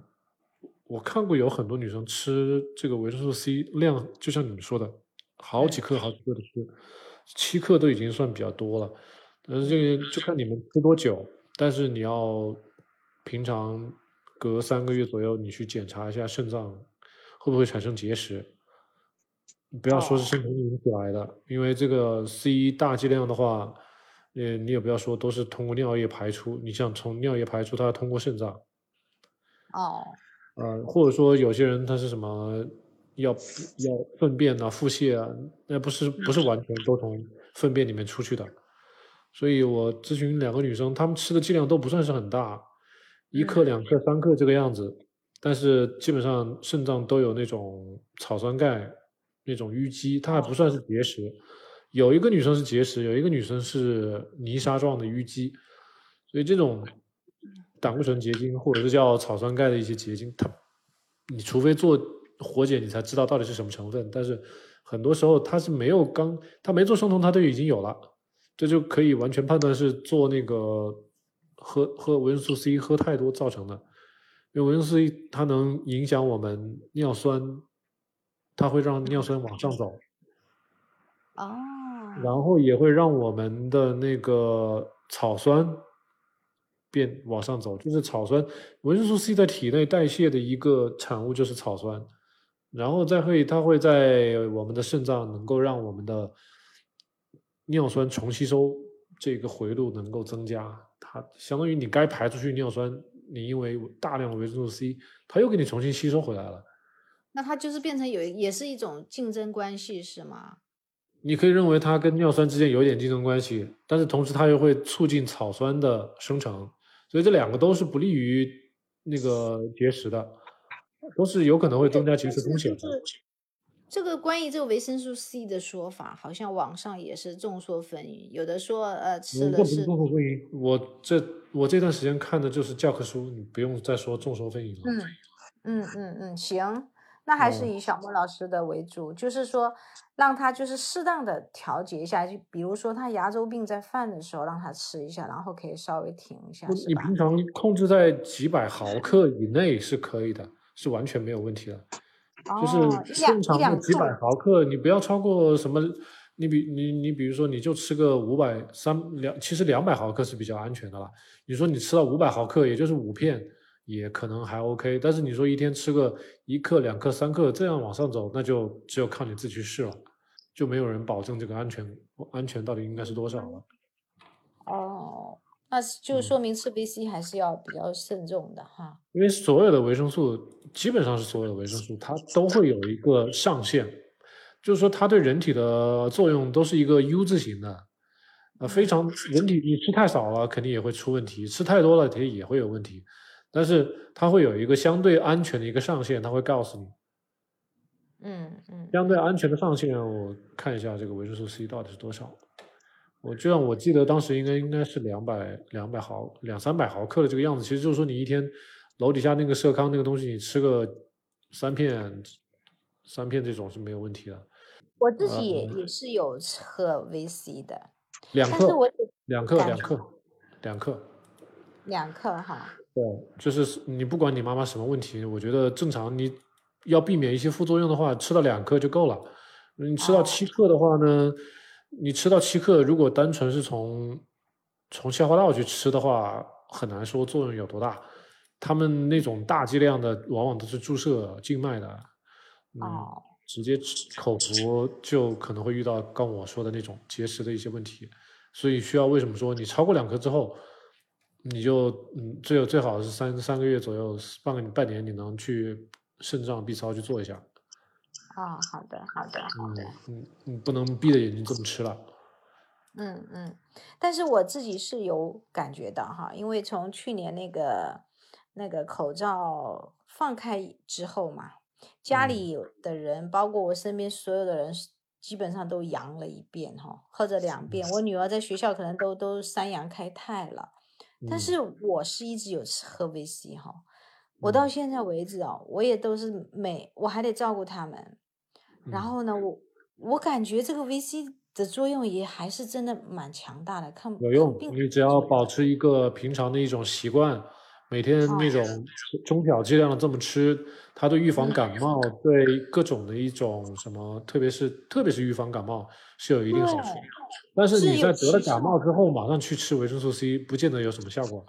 我看过有很多女生吃这个维生素 C 量，就像你们说的，好几嗯，克好几克的吃，七克都已经算比较多了。但是这个就看你们吃多久，但是你要平常隔三个月左右，你去检查一下肾脏会不会产生结石。不要说是哦，生酮引起来的，因为这个 C 大剂量的话，呃，你也不要说都是通过尿液排出，你想从尿液排出，它要通过肾脏，哦，呃，或者说有些人他是什么要要粪便啊、腹泻啊，那不是不是完全都从粪便里面出去的，所以我咨询两个女生，她们吃的剂量都不算是很大，一克、嗯，两克、三克这个样子，但是基本上肾脏都有那种草酸钙那种淤积，它还不，算是结石。有一个女生是结石，有一个女生是泥沙状的淤积，所以这种胆固醇结晶或者是叫草酸钙的一些结晶，它你除非做活检，你才知道到底是什么成分。但是很多时候它是没有刚，它没做生酮，它都已经有了，这就可以完全判断是做那个喝喝维生素 C 喝太多造成的。因为维生素 C 它能影响我们尿酸，它会让尿酸往上走。哦，然后也会让我们的那个草酸变往上走，就是草酸，维生素 C 在体内代谢的一个产物就是草酸，然后再会它会在我们的肾脏能够让我们的尿酸重吸收这个回路能够增加，它相当于你该排出去尿酸，你因为大量的维生素 C，它又给你重新吸收回来了。那它就是变成有一也是一种竞争关系是吗？你可以认为它跟尿酸之间有一点竞争关系，但是同时它又会促进草酸的生成，所以这两个都是不利于那个结石的，都是有可能会增加结石风险的。就是这个关于这个维生素 C 的说法，好像网上也是众说纷纭，有的说呃吃我这不是了是众说纷纭，我这我这段时间看的就是教科书，你不用再说众说纷纭了。嗯嗯嗯嗯，行，那还是哦以小莫老师的为主，就是说让他就是适当的调节一下，就比如说他牙周病在犯的时候，让他吃一下，然后可以稍微停一下？你平常控制在几百毫克以内是可以的，是完全没有问题的。就是正常的几百，毫克，你不要超过什么，你比你你比如说你就吃个五百三两，其实两百毫克是比较安全的啦。你说你吃到五百毫克，也就是五片，也可能还 OK。但是你说一天吃个一克、两克、三克这样往上走，那就只有靠你自己去试了，就没有人保证这个安全安全到底应该是多少了。哦，那就嗯说明吃 VC 还是要比较慎重的哈。因为所有的维生素，基本上是所有的维生素，它都会有一个上限，就是说它对人体的作用都是一个 U 字形的，呃，非常人体你吃太少了肯定也会出问题，吃太多了肯定也会有问题，但是它会有一个相对安全的一个上限，它会告诉你嗯嗯相对安全的上限，我看一下这个维生素 C 到底是多少。我就像我记得当时应该应该是两百两百毫两三百毫克的这个样子，其实就是说你一天楼底下那个社康那个东西，你吃个三片三片这种是没有问题的。我自己也呃也是有喝维 C 的，两克，但是我只两克，两克，两克。两克哈。对，就是你不管你妈妈什么问题，我觉得正常你要避免一些副作用的话，吃到两克就够了。你吃到哦七克的话呢，你吃到七克，如果单纯是从从消化道去吃的话，很难说作用有多大。他们那种大剂量的，往往都是注射静脉的，嗯，哦，直接吃口服就可能会遇到刚我说的那种结石的一些问题，所以需要为什么说你超过两克之后，你就嗯最最好是三三个月左右，半个半年你能去肾脏 B 超去做一下，哦，好的，好的，好的。嗯嗯嗯，不能闭着眼睛这么吃了，嗯嗯，但是我自己是有感觉到哈，因为从去年那个那个口罩放开之后嘛，家嗯里有的人，包括我身边所有的人，基本上都阳了一遍哈，或者两遍。我女儿在学校可能都都三阳开泰了，但嗯。是我是一直有吃喝 VC 哈，我到嗯。现在为止哦，我也都是每我还得照顾他们，然嗯。后呢，我我感觉这个 VC 的作用也还是真的蛮强大的，看有用，你只要保持一个平常的一种习惯，每天那种中小剂量的这么吃，它对预防感冒，对各种的一种什么，特别是特别是预防感冒是有一定好处。但是你在得了感冒之后，马上去吃维生素 C，不见得有什么效果。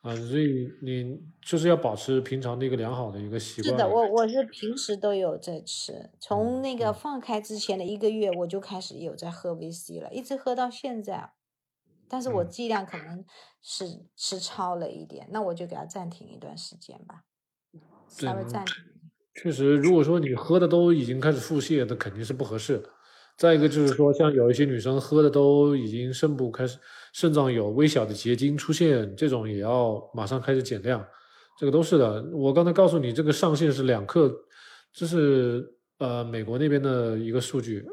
啊、所以你就是要保持平常的一个良好的一个习惯。是的，我我是平时都有在吃，从那个嗯放开之前的一个月我就开始有在喝 VC 了，一直喝到现在。但是我嗯剂量可能是吃超了一点，那我就给它暂停一段时间吧，稍微暂停。确实，如果说你喝的都已经开始腹泻，那肯定是不合适的。再一个就是说，像有一些女生喝的都已经肾部开始肾脏有微小的结晶出现，这种也要马上开始减量，这个都是的。我刚才告诉你，这个上限是两克，这是呃美国那边的一个数据，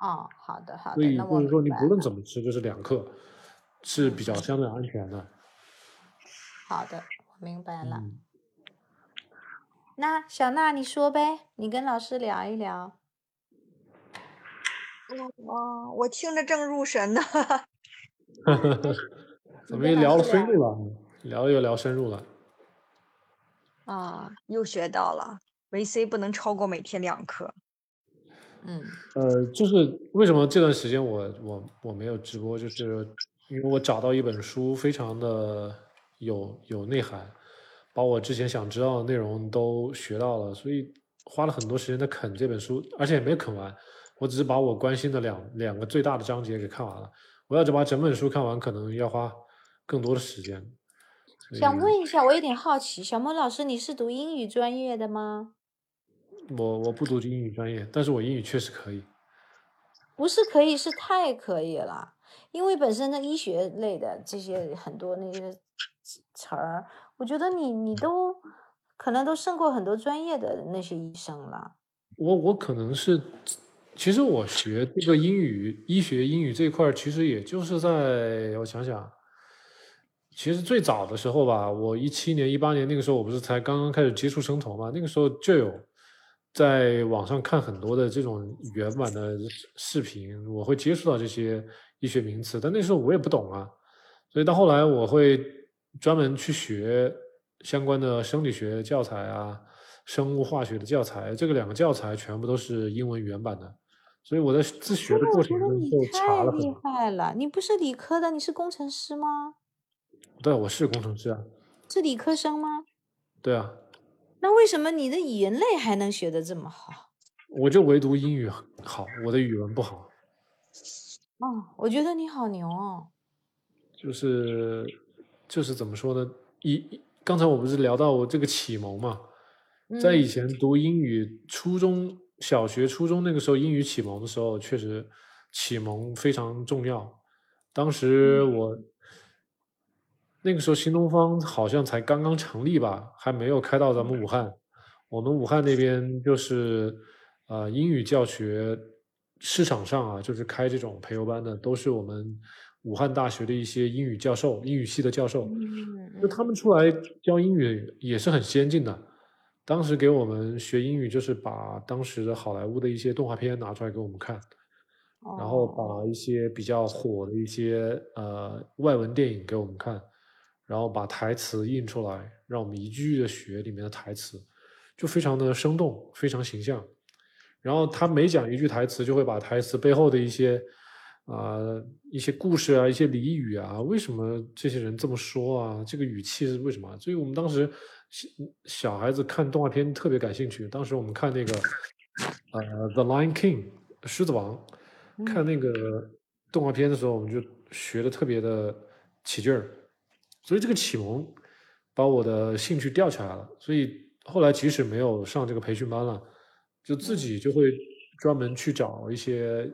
哦，好的好的，那我以就是说你不论怎么吃，就是两克，是比较嗯相对安全的。好的，我明白了。嗯，那小娜，你说呗，你跟老师聊一聊。哇，我听着正入神呢。怎么又聊了深入了，聊又聊深入了。啊，又学到了，维 C 不能超过每天两克。嗯呃，就是为什么这段时间我我我没有直播，就是因为我找到一本书，非常的有有内涵，把我之前想知道的内容都学到了，所以花了很多时间在啃这本书，而且也没有啃完，我只是把我关心的两两个最大的章节给看完了。我要是把整本书看完，可能要花更多的时间。想问一下，我有点好奇，小莫老师，你是读英语专业的吗？我我不读英语专业，但是我英语确实可以。不是可以，是太可以了。因为本身的医学类的这些很多那些词词儿，我觉得你你都可能都胜过很多专业的那些医生了。我我可能是，其实我学这个英语、医学英语这一块儿，其实也就是在我想想，其实最早的时候吧，我一七年、一八年那个时候，我不是才刚刚开始接触生酮嘛，那个时候就有在网上看很多的这种原版的视频，我会接触到这些医学名词，但那时候我也不懂啊，所以到后来我会专门去学相关的生理学教材啊。生物化学的教材，这个两个教材全部都是英文原版的，所以我在自学的过程中就查太厉了很多。害了，你不是理科的，你是工程师吗？对，我是工程师啊，是理科生吗？对啊，那为什么你的语言类还能学得这么好？我就唯独英语好，我的语文不好，哦，我觉得你好牛哦。就是就是怎么说呢？一刚才我不是聊到我这个启蒙嘛，在以嗯前读英语，初中小学、初中那个时候英语启蒙的时候，确实启蒙非常重要。当时嗯我那个时候新东方好像才刚刚成立吧，还没有开到咱们武汉。我们武汉那边就是呃英语教学市场上啊，就是开这种培优班的，都是我们武汉大学的一些英语教授、英语系的教授。嗯就他们出来教英语也是很先进的，当时给我们学英语，就是把当时的好莱坞的一些动画片拿出来给我们看，然后哦，把一些比较火的一些呃外文电影给我们看，然后把台词印出来，让我们一句句的学里面的台词，就非常的生动，非常形象。然后他每讲一句台词，就会把台词背后的一些啊、一些故事啊、一些俚语啊，为什么这些人这么说啊？这个语气是为什么？所以我们当时小小孩子看动画片特别感兴趣。当时我们看那个呃《The Lion King》狮子王，看嗯，那个动画片的时候，我们就学的特别的起劲儿。所以这个启蒙把我的兴趣吊起来了。所以后来即使没有上这个培训班了，就自嗯，己就会专门去找一些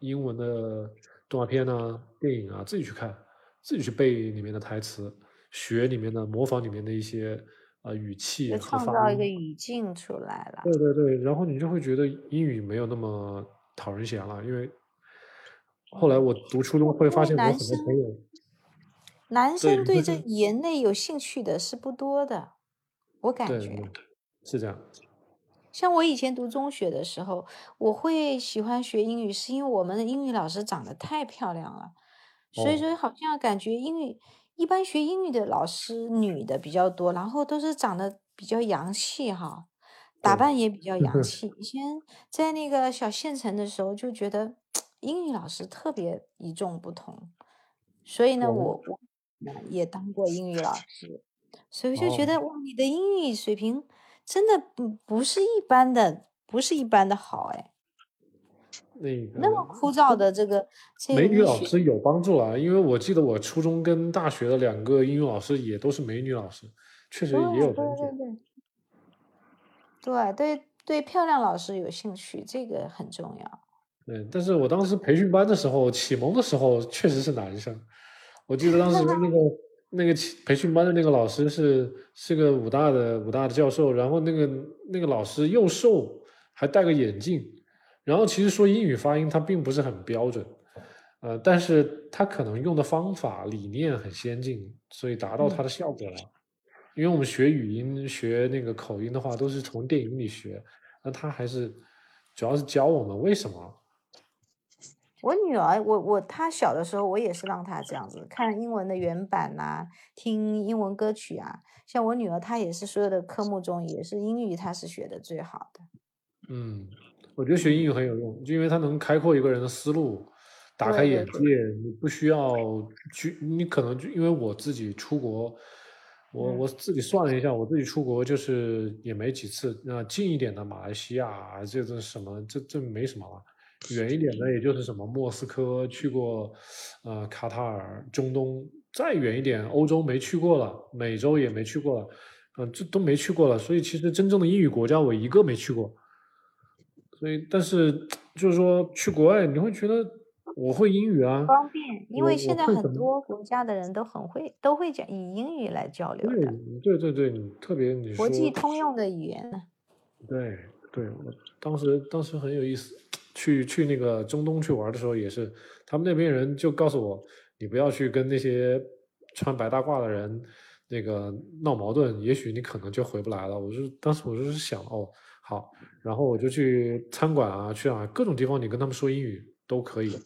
英文的动画片啊、电影啊，自己去看，自己去背里面的台词，学里面的模仿里面的一些呃语气创造一个。语境出来了。对对对，然后你就会觉得英语没有那么讨人嫌了，因为后来嗯，我读初中会发现我很多朋友男生对这语言类有兴趣的是不多的，我感觉。是这样。像我以前读中学的时候，我会喜欢学英语，是因为我们的英语老师长得太漂亮了，所以哦，说好像感觉英语一般学英语的老师女的比较多，然后都是长得比较洋气哈，打，扮也比较洋 气。以前在那个小县城的时候，就觉得 英语老师特别与众不同，所以呢，我我也当过英语老师，所以就觉哦，得哇，你的英语水平真的不不是一般的，不是一般的好哎，那那么枯燥的这个美女老师有帮助啊，因为我记得我初中跟大学的两个英语老师也都是美女老师，确实也有帮助。对对对对对，漂亮老师有兴趣，这个很重要。对，但是我当时培训班的时候，启蒙的时候确实是男生。我记得当时 那个那个培训班的那个老师是是个武大的武大的教授，然后那个那个老师又瘦，还戴个眼镜，然后其实说英语发音他并不是很标准，呃，但是他可能用的方法理念很先进，所以达到他嗯的效果了。因为我们学语音、学那个口音的话，都是从电影里学，那他还是主要是教我们为什么。我女儿，我我她小的时候，我也是让她这样子看英文的原版呐、听英文歌曲啊。像我女儿，她也是所有的科目中也是英语，她是学的最好的。嗯，我觉得学英语很有用，就因为它能开阔一个人的思路，打开对对对，眼界。你不需要去，你可能就因为我自己出国，我嗯我自己算了一下，我自己出国就是也没几次。那近一点的马来西亚，这这什么，这这没什么了。远一点的也就是什么莫斯科去过，呃，卡塔尔、中东，再远一点，欧洲没去过了，美洲也没去过了，嗯、这都没去过了。所以其实真正的英语国家我一个没去过。所以，但是就是说去国外，你会觉得我会英语啊，方便，因为现在？很多国家的人都很会，都会讲以英语来交流对对对，你特别你国际，通用的语言呢。对对，我当时当时很有意思，去去那个中东去玩的时候也是，他们那边人就告诉我，你不要去跟那些穿白大褂的人那个闹矛盾，也许你可能就回不来了。我就当时我就是想，哦，好，然后我就去餐馆啊，去啊各种地方，你跟他们说英语都可以。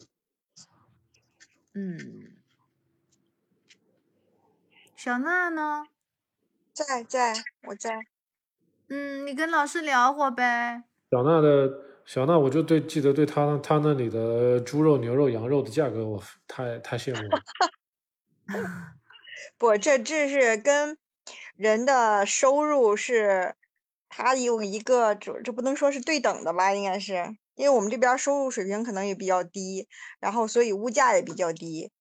嗯，小娜呢？在在我在，嗯，你跟老师聊会儿呗。小娜的小娜，我就对记得对他他那里的猪肉、牛肉、羊肉的价格，我太太羡慕了。不，这这是跟人的收入是，它有一个这这不能说是对等的吧，应该是，因为我们这边收入水平可能也比较低，然后所以物价也比较低。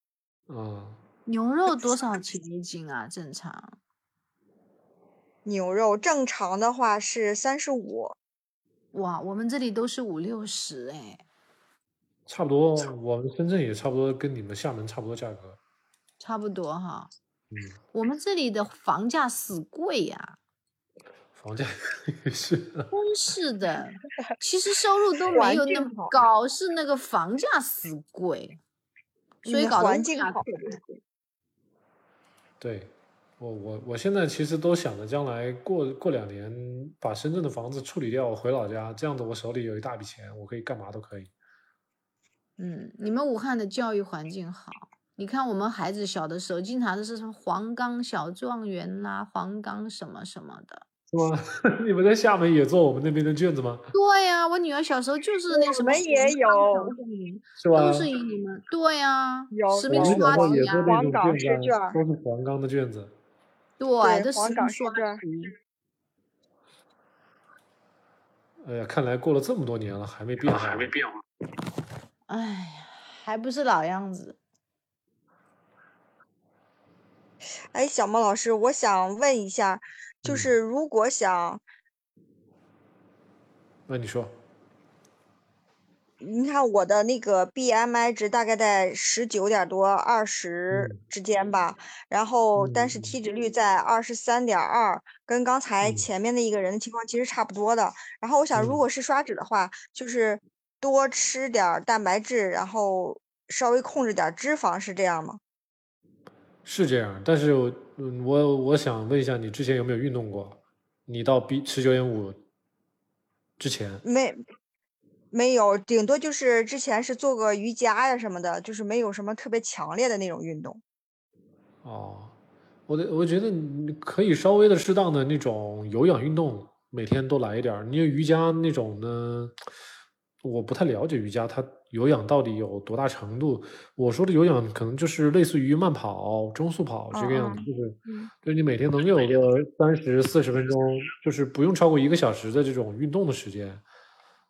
啊，牛肉多少钱一斤啊？正常？牛肉正常的话是三十五，哇，我们这里都是五六十哎，差不多，我们深圳也差不多，跟你们厦门差不多价格。差不多哈。嗯，我们这里的房价死贵呀、房价也是。真是的。其实收入都没有那么好高，是那个房价死贵，所以搞得物环境好价特别贵。对，我我我现在其实都想着将来过过两年把深圳的房子处理掉，回老家，这样子我手里有一大笔钱，我可以干嘛都可以。嗯，你们武汉的教育环境好，你看我们孩子小的时候，经常都是什么黄冈小状元啦、黄冈什么什么的。是吗？你们在厦门也做我们那边的卷子吗？对呀、我女儿小时候就是那什么们也黄冈小有是吧？都是以你们对呀、有实名我们小时候刷题呀、也做那种黄冈卷子啊，试卷都是黄冈的卷子。对，这黄都实名刷冈试卷儿题。哎呀，看来过了这么多年了，还没变化。还没变化。哎呀，还不是老样子。哎，小莫老师，我想问一下，就嗯是如果想，那你说，你看我的那个 BMI 值大概在十九点多、二十嗯之间吧，然后但是嗯体脂率在二十三点二，跟刚才嗯前面的一个人的情况其实差不多的。然后我想，如嗯果是刷脂的话，就是多吃点儿蛋白质，然后稍微控制点儿脂肪，是这样吗？是这样，但是我嗯我我想问一下，你之前有没有运动过？你到 B 十九点五之前，没，没有，顶多就是之前是做个瑜伽呀什么的，就是没有什么特别强烈的那种运动。哦，我的我觉得你可以稍微的适当的那种有氧运动，每天都来一点儿。你瑜伽那种呢，我不太了解瑜伽，它有氧到底有多大程度？我说的有氧可能就是类似于慢跑、中速跑这个样子，嗯就是嗯就是你每天能有个三十四十分钟，就是不用超过一个小时的这种运动的时间。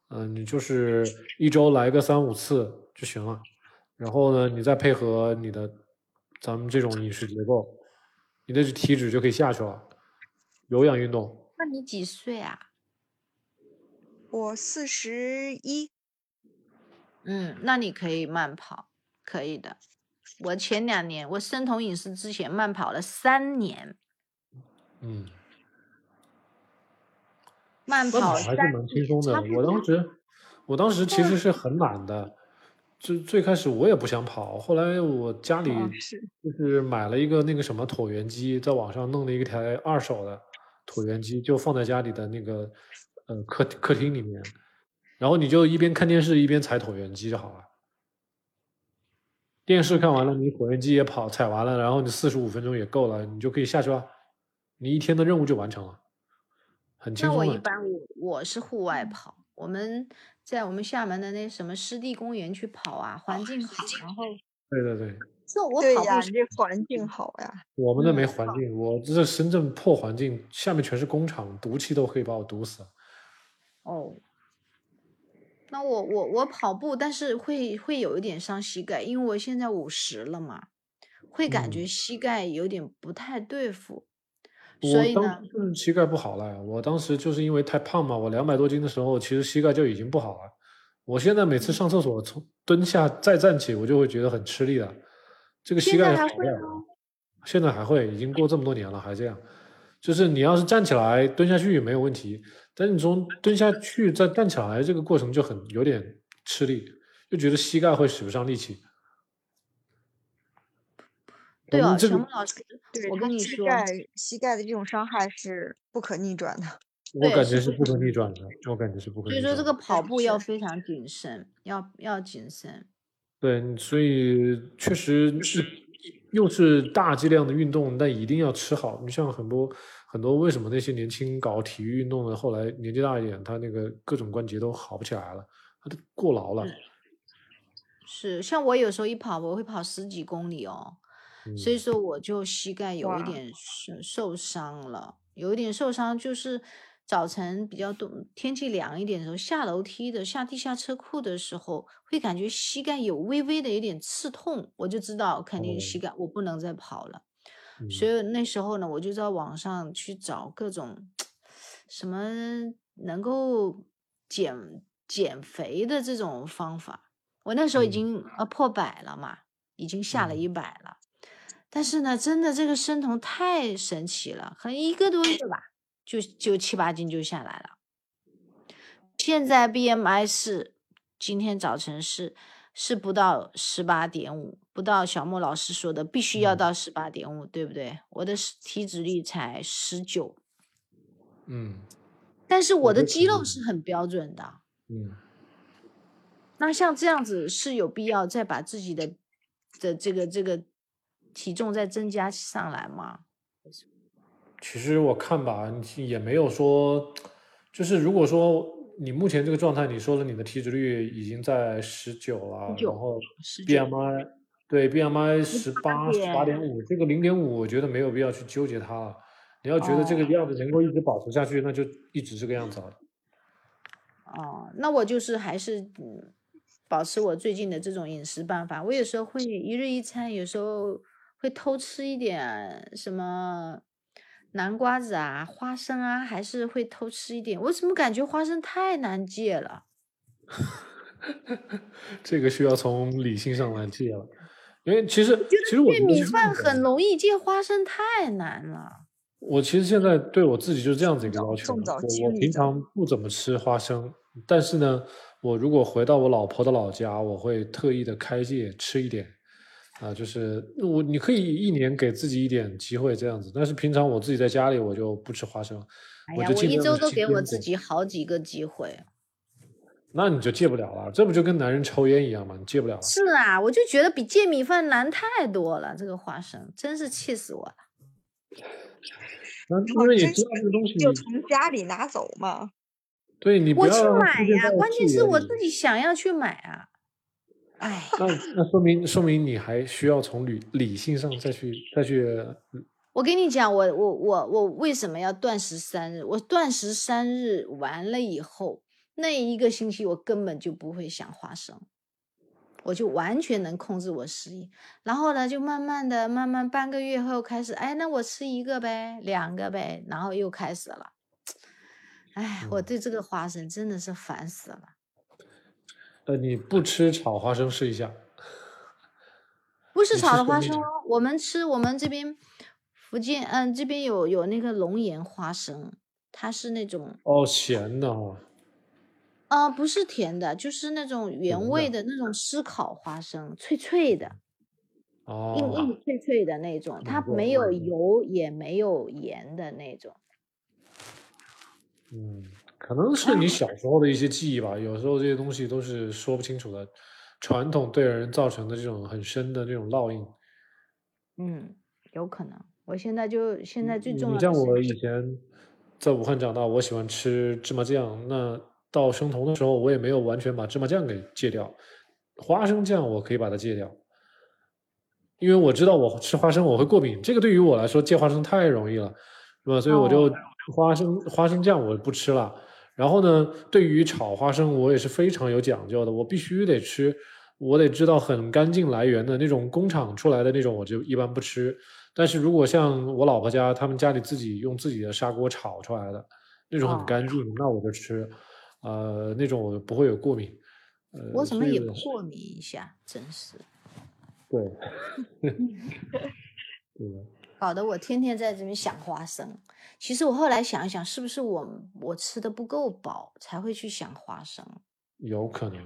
嗯，你就是一周来个三五次就行了。然后呢，你再配合你的咱们这种饮食结构，你的体脂就可以下去了。有氧运动，那你几岁啊？我四十一，嗯，那你可以慢跑，可以的。我前两年我生酮饮食之前慢跑了三年，嗯，慢跑还是蛮轻松的我当时，我当时其实。是很懒的，最最开始我也不想跑，后来我家里就是买了一个那个什么椭圆机，在网上弄了一台二手的椭圆机，就放在家里的那个呃客客厅里面，然后你就一边看电视一边踩椭圆机就好了。电视看完了，你椭圆机也跑踩完了，然后你四十五分钟也够了，你就可以下去了，你一天的任务就完成了，很轻那我。一般我我是户外跑，我们在我们厦门的那什么湿地公园去跑啊，环境好，然后对对对，就我对呀，跑步这环境好呀。我们那没嗯环境，我这深圳破环境，下面全是工厂，毒气都可以把我毒死。哦，那我我我跑步，但是会会有一点伤膝盖，因为我现在五十了嘛，会感觉嗯膝盖有点不太对付，我所以呢当，时是膝盖不好了，我当时就是因为太胖嘛，我两百多斤的时候，其实膝盖就已经不好了。我现在每次上厕所从蹲下再站起，我就会觉得很吃力的，这个膝盖好不了还会吗了。现在还会，已经过这么多年了，还这样。就是你要是站起来蹲下去也没有问题，但你从蹲下去再站起来这个过程就很有点吃力，就觉得膝盖会使不上力气。对哦，我们这个小孟老师，对，我跟你说，膝盖膝盖的这种伤害是不可逆转的。我感觉是不可逆转的，我感觉是不可所以说这。个跑步要非常谨慎，要要谨慎。对，所以确实是又是大剂量的运动，但一定要吃好。你像很多很多，为什么那些年轻搞体育运动的，后来年纪大一点，他那个各种关节都好不起来了，他都过劳了。是，像我有时候一跑，我会跑十几公里哦，所以嗯，说我就膝盖有一点受受伤了，有一点受伤，就是早晨比较冻，天气凉一点的时候，下楼梯的下地下车库的时候，会感觉膝盖有微微的有点刺痛，我就知道肯定膝哦，盖我不能再跑了。嗯，所以那时候呢，我就在网上去找各种什么能够减减肥的这种方法。我那时候已嗯经呃破百了嘛，已经下了嗯一百了。但是呢，真的这个生酮太神奇了，可能一个多月吧，就就七八斤就下来了。现在 BMI 是今天早晨是是不到十八点五，不到小莫老师说的必须要嗯到十八点五，对不对？我的体脂率才十九，嗯但是我的肌肉是很标准的。嗯，那像这样子是有必要再把自己的的这个这个体重再增加上来吗？其实我看吧，也没有说，就是如果说你目前这个状态，你说了你的体脂率已经在十九了，19然后 BMI 对 BMI 十八十八点点五，这个零点五，我觉得没有必要去纠结它了。你要觉得这个哦样子能够一直保持下去，那就一直这个样子了。哦，那我就是还是嗯，保持我最近的这种饮食办法。我有时候会一日一餐，有时候会偷吃一点什么南瓜子啊、花生啊，还是会偷吃一点。我怎么感觉花生太难戒了？这个需要从理性上来戒了，因为其实其实我戒米饭很容易，戒花生太难了。我其实现在对我自己就是这样子一个要求我平常不怎么吃花生，但是呢，我如果回到我老婆的老家，我会特意的开戒吃一点，啊，就是我你可以一年给自己一点机会这样子，但是平常我自己在家里我就不吃花生，哎呀，我就我一周都给我自己好几个机会。那你就戒不了了，这不就跟男人抽烟一样吗？你戒不了了。是啊，我就觉得比戒米饭难太多了。这个花生真是气死我了。那你真知道这个东西，就从家里拿走嘛。对你不我去要让它买呀，关键是我自己想要去买啊。哎，那那说明说明你还需要从理理性上再去再去我跟你讲，我我我我为什么要断食三日？我断食三日完了以后，那一个星期我根本就不会想花生，我就完全能控制我食欲。然后呢，就慢慢的、慢慢半个月后开始，哎，那我吃一个呗，两个呗，然后又开始了。哎，我嗯对这个花生真的是烦死了。呃，你不吃炒花生试一下。不是炒的花生我们吃我们这边福建，嗯，这边有有那个龙岩花生，它是那种哦，咸的哦，啊、不是甜的，就是那种原味的的那种湿烤花生，脆脆的，哦，硬。硬脆脆的那种，它没有嗯油也没有盐的那种。嗯，可能是你小时候的一些记忆吧。有时候这些东西都是说不清楚的，传统对人造成的这种很深的这种烙印。嗯，有可能。我现在就现在最重要的像我以前在武汉长大，我喜欢吃芝麻酱，那到生酮的时候，我也没有完全把芝麻酱给戒掉，花生酱我可以把它戒掉，因为我知道我吃花生我会过敏，这个对于我来说戒花生太容易了，是吧？所以我就哦花生花生酱我不吃了。然后呢，对于炒花生我也是非常有讲究的，我必须得吃，我得知道很干净来源的那种工厂出来的那种，我就一般不吃。但是如果像我老婆家，他们家里自己用自己的砂锅炒出来的那种很哦干净，那我就吃，呃，那种我不会有过敏。呃，我怎么也过敏一下，真是对，对的，搞得我天天在这边想花生。其实我后来想一想，是不是我我吃的不够饱，才会去想花生？有可能，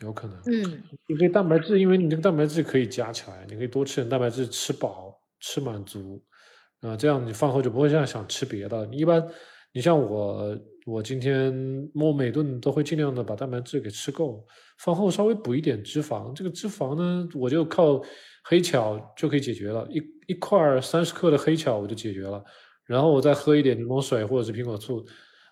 有可能。嗯，你可以蛋白质，因为你这个蛋白质可以加起来，你可以多吃点蛋白质，吃饱吃满足，啊，这样你饭后就不会这样想吃别的。你一般，你像我，我今天我每顿都会尽量的把蛋白质给吃够，饭后稍微补一点脂肪，这个脂肪呢，我就靠黑巧就可以解决了，一一块三十克的黑巧我就解决了，然后我再喝一点柠檬水或者是苹果醋。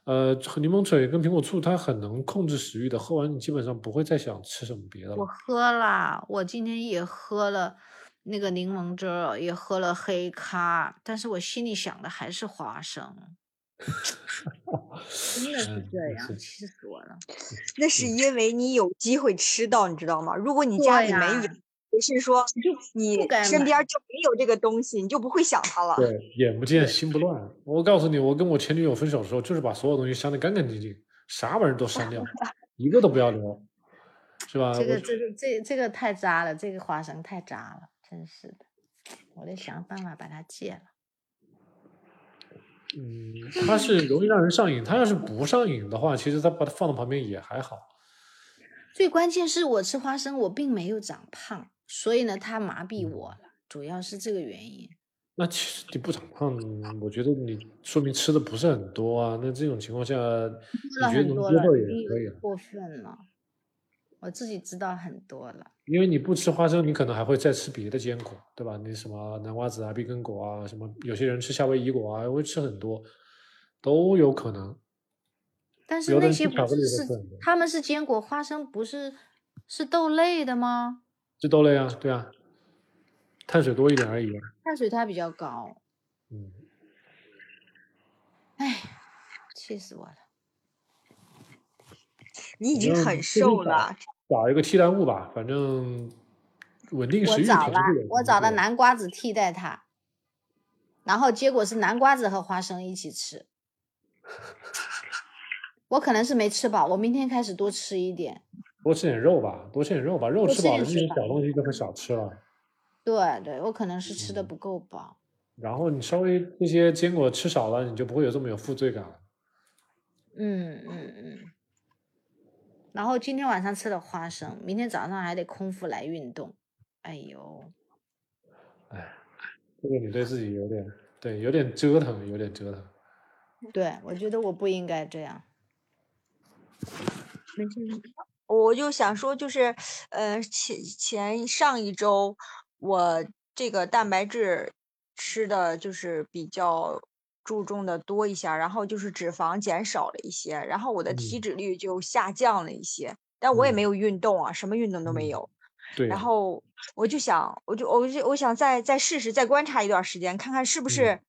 呃，柠檬水跟苹果醋它很能控制食欲的，喝完你基本上不会再想吃什么别的了。我喝了，我今天也喝了那个柠檬汁儿，也喝了黑咖，但是我心里想的还是花生。真的是嗯这样，气死我了。那是因为你有机会吃到，你知道吗？如果你家里没有是说你身边就没有这个东西，你就不会想它了。对，眼不见心不乱。我告诉你，我跟我前女友分手的时候，就是把所有东西删得干干净净，啥玩意儿都删掉，一个都不要留，是吧？这个这个这这个太渣了，这个花生太渣了，真是的。我得想办法把它戒了。嗯，它是容易让人上瘾。它要是不上瘾的话，其实它把它放到旁边也还好。最关键是我吃花生，我并没有长胖，所以呢，他麻痹我了，主要是这个原因。那其实你不长胖，我觉得你说明吃的不是很多啊。那这种情况下，你觉得能接受也你可以啊。过分了，我自己知道很多了。因为你不吃花生，你可能还会再吃别的坚果，对吧？你什么南瓜子啊、碧根果啊，什么有些人吃夏威夷果啊，会吃很多，都有可能。但是那些不是是他们是坚果，花生不是是豆类的吗？这豆类啊，对啊，碳水多一点而已啊。碳水它比较高，嗯，哎，气死我了。你已经很瘦了，找一个替代物吧，反正稳定食欲我找了我找了的南瓜子替代它，然后结果是南瓜子和花生一起吃。我可能是没吃饱，我明天开始多吃一点。多吃点肉吧，多吃点肉吧，肉吃饱了，吃点水吧这些小东西就会少吃了。对对，我可能是吃的嗯不够饱。然后你稍微这些坚果吃少了，你就不会有这么有负罪感了。嗯嗯嗯。然后今天晚上吃的花生，明天早上还得空腹来运动。哎呦，哎，这个你对自己有点对，有点折腾，有点折腾。对我觉得我不应该这样。没事没事我就想说，就是，呃，前前上一周我这个蛋白质吃的就是比较注重的多一些，然后就是脂肪减少了一些，然后我的体嗯。脂率就下降了一些，但我也没嗯。有运动啊，什么运动都没嗯有。对，然后我就想，我就我就我想再再试试，再观察一段时间，看看是不嗯。是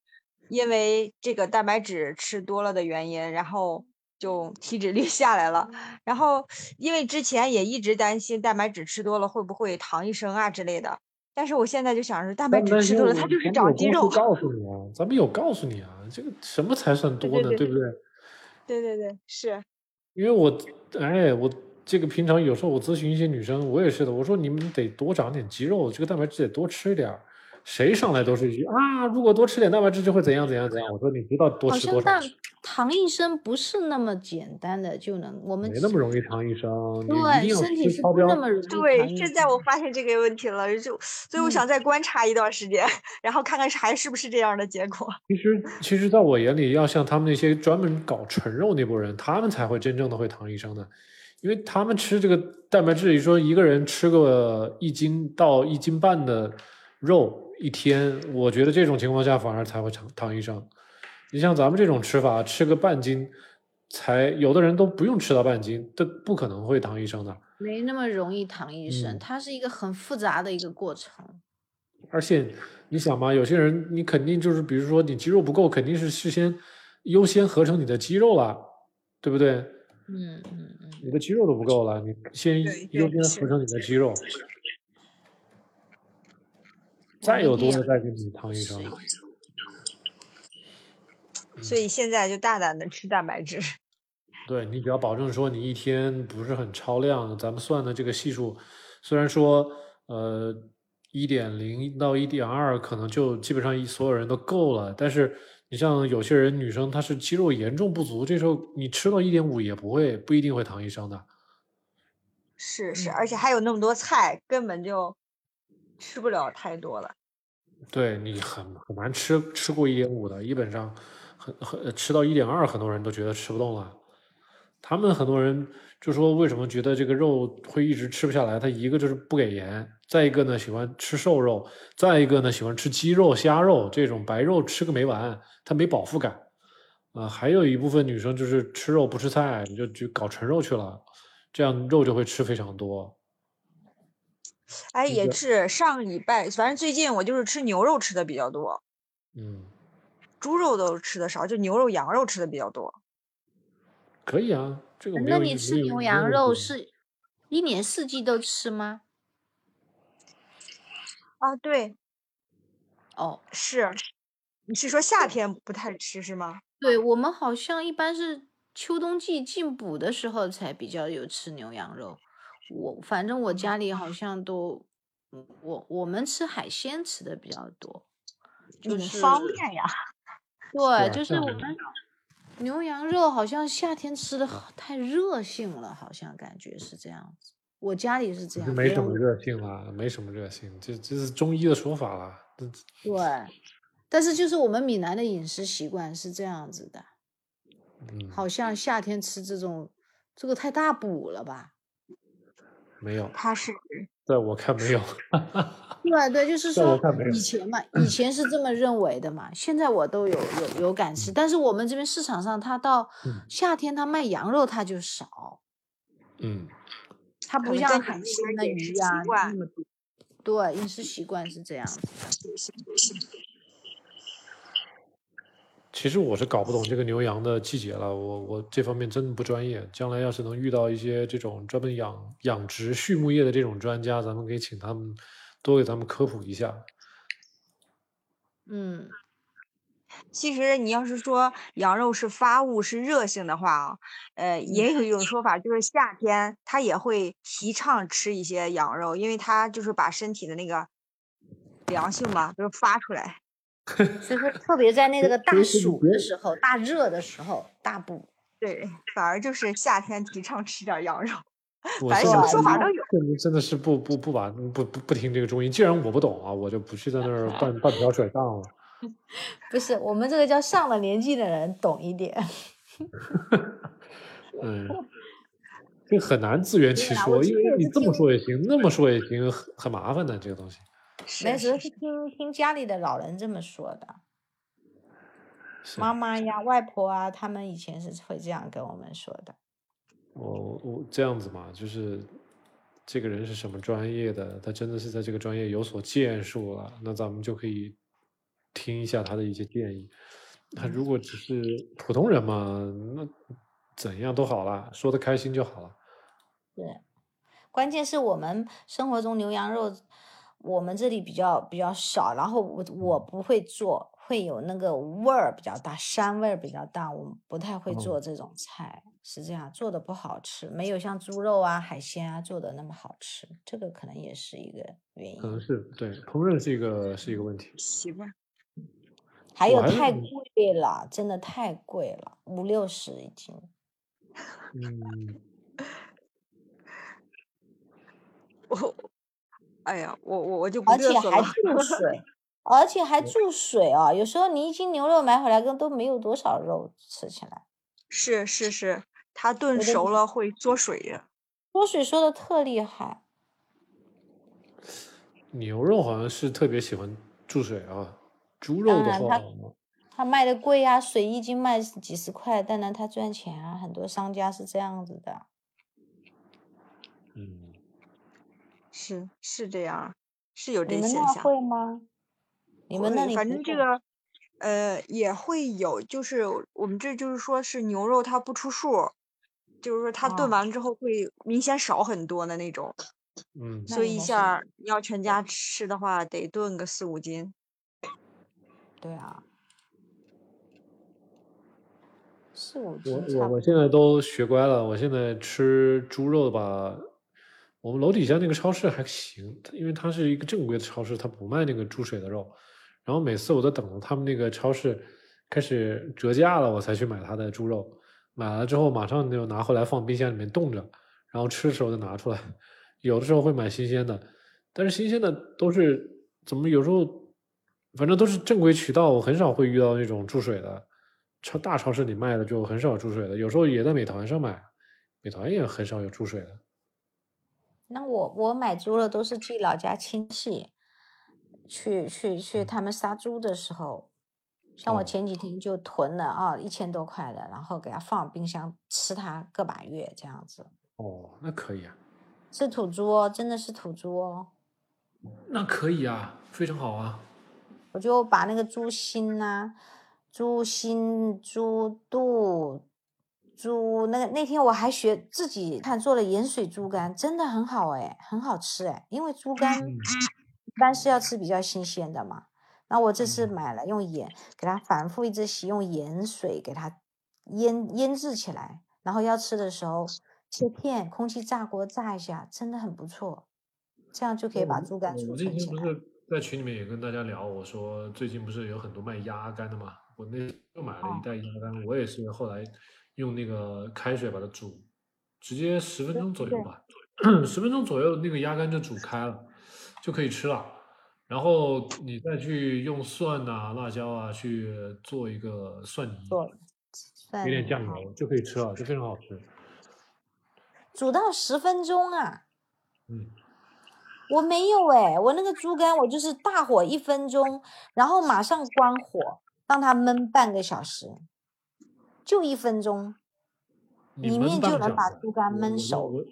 因为这个蛋白质吃多了的原因，然后就体脂率下来了。然后因为之前也一直担心蛋白质吃多了会不会糖一生啊之类的，但是我现在就想着蛋白质吃多了，它就是长肌肉。告诉你啊，咱们有告诉你啊，这个什么才算多呢？对对对对不对？对对对，是，因为我，哎，我这个平常有时候我咨询一些女生，我也是的，我说你们得多长点肌肉，这个蛋白质得多吃一点儿。谁上来都是一句啊，如果多吃点蛋白质就会怎样怎样怎样。我说你知道多吃多少吃，糖医生不是那么简单的就能，我们没那么容易糖医生，对身体是。不那么容易对，现在我发现这个问题了，就所以我嗯想再观察一段时间，然后看看是还是不是这样的结果。其实，其实，在我眼里，要像他们那些专门搞纯肉那波人，他们才会真正的会糖医生的，因为他们吃这个蛋白质，你说一个人吃个一斤到一斤半的肉一天，我觉得这种情况下反而才会糖糖医生。你像咱们这种吃法，吃个半斤，才有的人都不用吃到半斤，都不可能会躺医生的。没那么容易躺医生，嗯它是一个很复杂的一个过程。而且你想嘛，有些人你肯定就是，比如说你肌肉不够，肯定是事先优先合成你的肌肉了，对不对？嗯嗯嗯，你的肌肉都不够了，你先优先合成你的肌肉，再有多的再给你糖医生是。所以现在就大胆的吃蛋白质。对你只要保证说你一天不是很超量，咱们算的这个系数，虽然说呃一点零到一点二可能就基本上一所有人都够了，但是你像有些人女生她是肌肉严重不足，这时候你吃到一点五也不会不一定会糖医生的。是是，嗯而且还有那么多菜，根本就吃不了太多了。对你很很难吃吃过一点五的，基本上很很吃到一点二，很多人都觉得吃不动了。他们很多人就说为什么觉得这个肉会一直吃不下来？他一个就是不给盐，再一个呢喜欢吃瘦肉，再一个呢喜欢吃鸡肉、虾肉这种白肉吃个没完，他没饱腹感。啊、还有一部分女生就是吃肉不吃菜，就就搞纯肉去了，这样肉就会吃非常多。哎，也是上礼拜，反正最近我就是吃牛肉吃的比较多，嗯，猪肉都吃的少，就牛肉、羊肉吃的比较多。可以啊，这个没那你吃牛羊肉是一年四季都吃吗？啊，对，哦，是，你是说夏天不太吃是吗？对，我们好像一般是秋冬季进补的时候才比较有吃牛羊肉。我反正我家里好像都，嗯我我们吃海鲜吃的比较多，就是方便呀。对，啊就是我们牛羊肉好像夏天吃的太热性了，好像感觉是这样子。我家里是这样，没什么热性啦，没什么热性，这这是中医的说法啦。这对，但是就是我们闽南的饮食习惯是这样子的，嗯，好像夏天吃这种这个太大补了吧？没有，他是 对我看没有。对对，就是说以前嘛，以前是这么认为的嘛，现在我都有有有感知，但是我们这边市场上，它到嗯。夏天它卖羊肉它就少，嗯，它不像海鲜的鱼呀、习惯那么多。对，饮食习惯是这样子的。其实我是搞不懂这个牛羊的季节了，我我这方面真的不专业。将来要是能遇到一些这种专门养养殖畜牧业的这种专家，咱们可以请他们多给咱们科普一下。嗯，其实你要是说羊肉是发物是热性的话啊，呃，也有一种说法，就是夏天它也会提倡吃一些羊肉，因为它就是把身体的那个凉性嘛，就是发出来。所以说特别在那个大暑的时候、大热的时候、大补。对，反而就是夏天提倡吃点羊肉，我反正什么说法都有。真的真的是不不不把不不不听这个中医。既然我不懂啊，我就不去在那儿半半瓢水上了。不是，我们这个叫上了年纪的人懂一点。嗯，这很难自圆其说，因为你这么说也行，那么说也行，很很麻烦的这个东西。那时候是是听听家里的老人这么说的，妈妈呀、外婆啊，他们以前是会这样跟我们说的。我我这样子嘛，就是这个人是什么专业的，他真的是在这个专业有所建树了，那咱们就可以听一下他的一些建议。他如果只是普通人嘛，那怎样都好啦，说的开心就好了。对，关键是我们生活中牛羊肉，我们这里比较比较少，然后我我不会做，会有那个味儿比较大，膻味儿比较大，我们不太会哦做这种菜，是这样做的不好吃，没有像猪肉啊、海鲜啊做的那么好吃，这个可能也是一个原因可能。是对烹饪是一个是一个问题。习惯。还有太贵了，真的太贵了，五六十一斤。嗯，我，哎呀，我我我就不而且还。注 水，而且还注水啊！有时候你一斤牛肉买回来，跟都没有多少肉吃起来。是是是，它炖熟了会缩水的。缩水缩的特厉害，牛肉好像是特别喜欢注水啊，猪肉的当然它话，它卖的贵啊，水一斤卖几十块，但然它赚钱啊，很多商家是这样子的。嗯，是是这样，是有你们那这现象。会吗？你们那里反正这个，呃，也会有，就是我们这就是说是牛肉它不出数，就是说它炖哦完之后会明显少很多的那种，嗯，所以一下你要全家吃的话，得炖个四五斤。对啊，四五斤差不我我现在都学乖了，我现在吃猪肉吧，我们楼底下那个超市还行，因为它是一个正规的超市，它不卖那个注水的肉。然后每次我都等着他们那个超市开始折价了，我才去买它的猪肉。买了之后马上就拿回来放冰箱里面冻着，然后吃的时候再拿出来。有的时候会买新鲜的，但是新鲜的都是怎么有时候反正都是正规渠道，我很少会遇到那种注水的。超大超市里卖的就很少注水的，有时候也在美团上买，美团也很少有注水的。那我我买猪肉都是寄老家亲戚，去去去他们杀猪的时候，像我哦前几天就囤了啊一千多块的，然后给它放冰箱吃它个把月这样子。哦，那可以啊，是土猪哦，真的是土猪哦。那可以啊，非常好啊。我就把那个猪心呐、猪心、猪肚、猪那个那天我还学自己看做了盐水猪肝，真的很好哎，很好吃哎，因为猪肝嗯一般是要吃比较新鲜的嘛。那我这次嗯买了，用盐给它反复一直洗，用盐水给它腌腌制起来，然后要吃的时候切片，空气炸锅炸一下，真的很不错。这样就可以把猪肝储存起来。天不是在群里面也跟大家聊，我说最近不是有很多卖鸭肝的嘛，我那又买了一袋鸭肝，我也是后来用那个开水把它煮，直接十分钟左右吧，十分钟左右那个鸭肝就煮开了，就可以吃了。然后你再去用蒜啊、辣椒啊去做一个蒜泥，做有点酱油就可以吃了，就非常好吃。煮到十分钟啊？嗯，我没有哎，我那个猪肝我就是大火一分钟，然后马上关火，让它焖半个小时，就一分钟，里面就能把猪肝焖熟。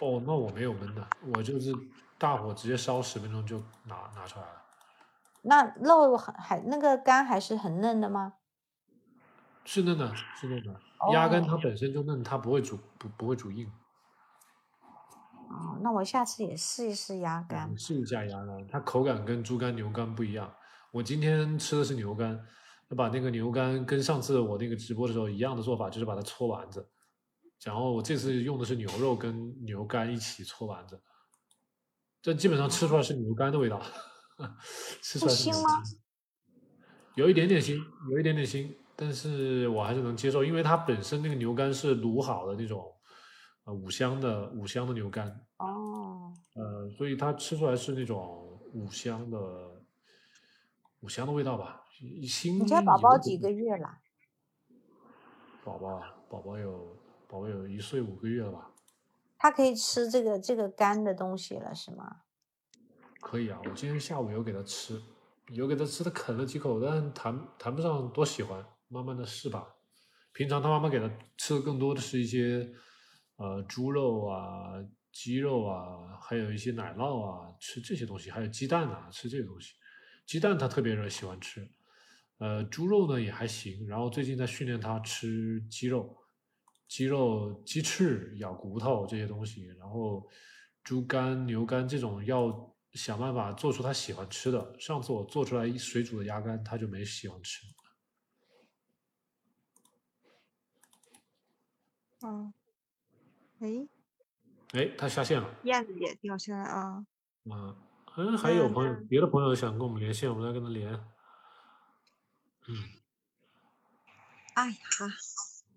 哦，那我没有焖的，我就是大火直接烧十分钟就拿拿出来了。那肉还还那个肝还是很嫩的吗？是嫩的，是嫩的。鸭肝它哦本身就嫩，它不会煮不不会煮硬。哦，那我下次也试一试鸭肝你。试一下鸭肝，它口感跟猪肝、牛肝不一样。我今天吃的是牛肝，那把那个牛肝跟上次我那个直播的时候一样的做法，就是把它搓丸子。然后我这次用的是牛肉跟牛肝一起搓丸子，这基本上吃出来是牛肝的味道，吃出来是牛腥吗肝。有一点点腥，有一点点腥，但是我还是能接受，因为它本身那个牛肝是卤好的那种，呃五香的五香的牛肝，哦，呃，所以它吃出来是那种五香的五香的味道吧。腥你家宝宝几个月了？宝宝啊，宝宝有宝宝有一岁五个月了吧？他可以吃这个这个干的东西了是吗？可以啊，我今天下午有给他吃，有给他吃，他啃了几口，但谈谈不上多喜欢，慢慢的试吧。平常他妈妈给他吃的更多的是一些呃猪肉啊、鸡肉啊，还有一些奶酪啊，吃这些东西，还有鸡蛋啊，吃这些东西。鸡蛋他特别热喜欢吃，呃，猪肉呢也还行。然后最近在训练它吃鸡肉，鸡肉、鸡翅、咬骨头这些东西，然后猪肝、牛肝这种要想办法做出它喜欢吃的。上次我做出来一水煮的鸭肝，它就没喜欢吃。嗯，哎，哎，他下线了。燕子也掉线了啊。嗯，嗯，还有嗯朋友，别的朋友想跟我们连线，我们再跟他连。嗯，哎呀，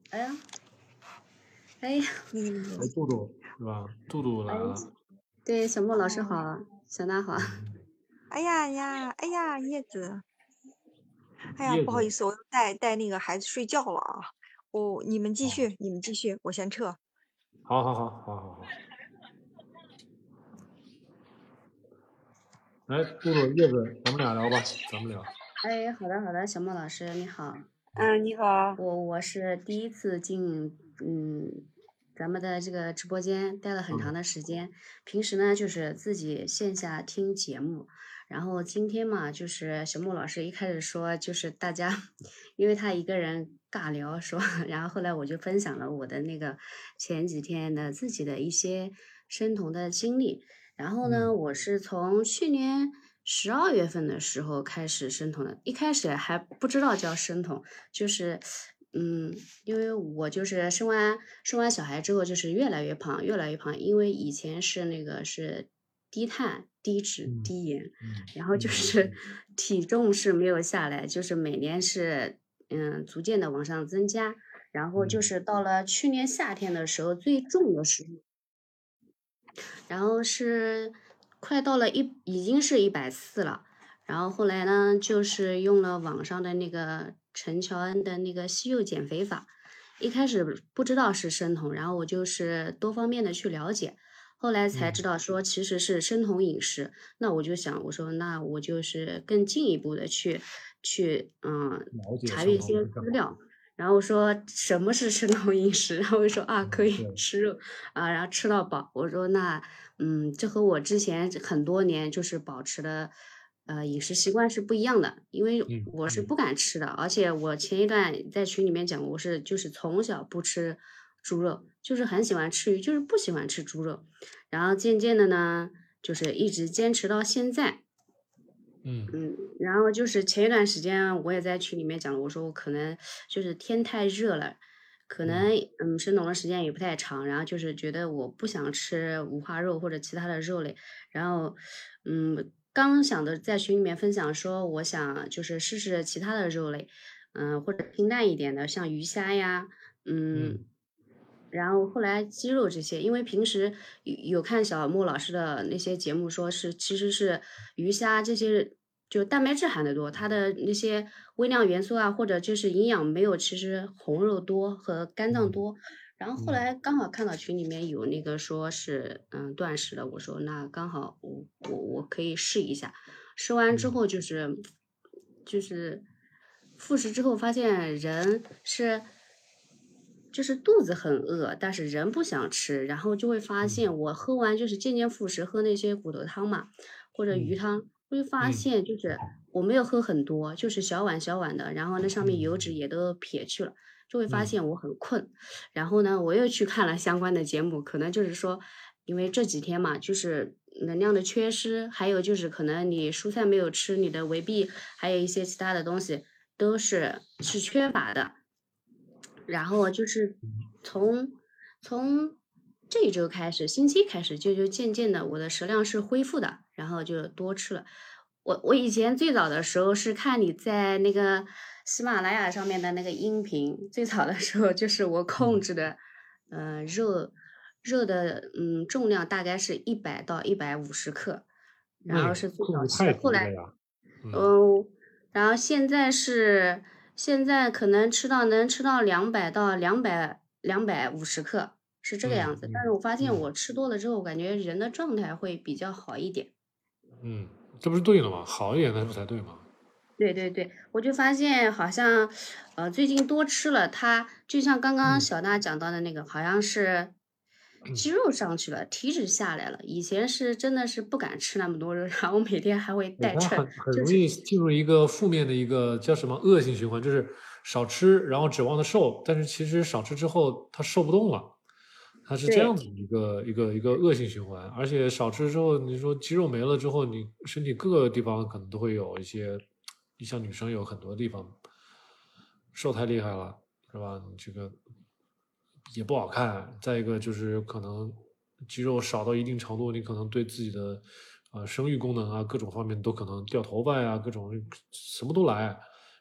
哎呀，哎呀，那个那个哎，杜杜是吧？杜杜来了。对，小莫老师哦好，小娜好。嗯哎呀呀，哎呀，叶子，哎呀，不好意思，我带带那个孩子睡觉了啊。我你们继哦续，你们继续，我先撤。好好好好好好。来，杜杜叶子，咱们俩聊吧，咱们聊。哎，好的好的，小莫老师你好，嗯，你好。我我是第一次进嗯咱们的这个直播间，待了很长嗯的时间。平时呢就是自己线下听节目，然后今天嘛就是小莫老师一开始说就是大家，因为他一个人尬聊说，然后后来我就分享了我的那个前几天的自己的一些生酮的经历。然后呢，嗯我是从去年十二月份的时候开始生酮的，一开始还不知道叫生酮，就是，嗯，因为我就是生完生完小孩之后，就是越来越胖，越来越胖，因为以前是那个是低碳、低脂、嗯低盐，嗯，然后就嗯是 体重是没有下来，就是每年是嗯逐渐的往上增加，然后就嗯是到了去年夏天的时候最重的时候。然后是快到了一，已经是一百四了。然后后来呢，就是用了网上的那个陈乔恩的那个西柚减肥法。一开始不知道是生酮，然后我就是多方面的去了解，后来才知嗯道说其实是生酮饮食。那我就想，我说那我就是更进一步的去去嗯查阅一些资料。然后说什么是生酮饮食，然后我说啊可以吃肉啊，然后吃到饱。我说那嗯，这和我之前很多年就是保持的呃饮食习惯是不一样的，因为我是不敢吃的，而且我前一段在群里面讲过，我是就是从小不吃猪肉，就是很喜欢吃鱼，就是不喜欢吃猪肉，然后渐渐的呢，就是一直坚持到现在。嗯。嗯，然后就是前一段时间我也在群里面讲了，我说我可能就是天太热了，可能嗯生酮的时间也不太长，然后就是觉得我不想吃五花肉或者其他的肉类，然后嗯刚想的在群里面分享说我想就是试试其他的肉类，嗯、或者清淡一点的，像鱼虾呀，嗯嗯。然后后来鸡肉这些，因为平时有有看小莫老师的那些节目，说是其实是鱼虾这些就蛋白质含的多，它的那些微量元素啊，或者就是营养没有其实红肉多和肝脏嗯多。然后后嗯。来刚好看到群里面有那个说是嗯断食的，我说那刚好我我我可以试一下，试完之嗯。后就是就是复食之后发现人是就是肚子很饿，但是人不想吃，然后就会发嗯。现我喝完就是渐渐复食，喝那些骨头汤嘛，或者鱼嗯。汤，会发嗯现就是我没有喝很多，就是小碗小碗的，然后那上面油脂嗯也都撇去了，就会发嗯现我很困。然后呢，我又去看了相关的节目，可能就是说，因为这几天嘛，就是能量的缺失，还有就是可能你蔬菜没有吃，你的维 B，还有一些其他的东西都是是缺乏的。然后就是从从这一周开始，星期一开始就就渐渐的我的食量是恢复的，然后就多吃了。我我以前最早的时候是看你在那个喜马拉雅上面的那个音频，最早的时候就是我控嗯制的，呃肉肉的嗯重量大概是一百到一百五十克，然后是最早期后来。嗯嗯，然后现在是现在可能吃到能吃到两百到两百两百五十克，是这个样嗯子。但是嗯我发现嗯我吃多了之后，我感觉人的状态会比较好一点。嗯，这不是对了吗？好一点那不才对吗？对对对，我就发现好像，呃，最近多吃了它，就像刚刚嗯小娜讲到的那个，好像是肌肉上去了，体脂下来了。以前是真的是不敢吃那么多肉，然后每天还会对，带秤，它很很容易进入一个负面的一个叫什么恶性循环，就是少吃，然后指望它瘦，但是其实少吃之后它瘦不动了，它是这样子一个一个一个恶性循环。而且少吃之后，你说肌肉没了之后，你身体各个地方可能都会有一些，你像女生有很多地方瘦太厉害了，是吧？你这个也不好看。再一个就是可能肌肉少到一定程度，你可能对自己的呃生育功能啊各种方面都可能掉头发呀、各种什么都来。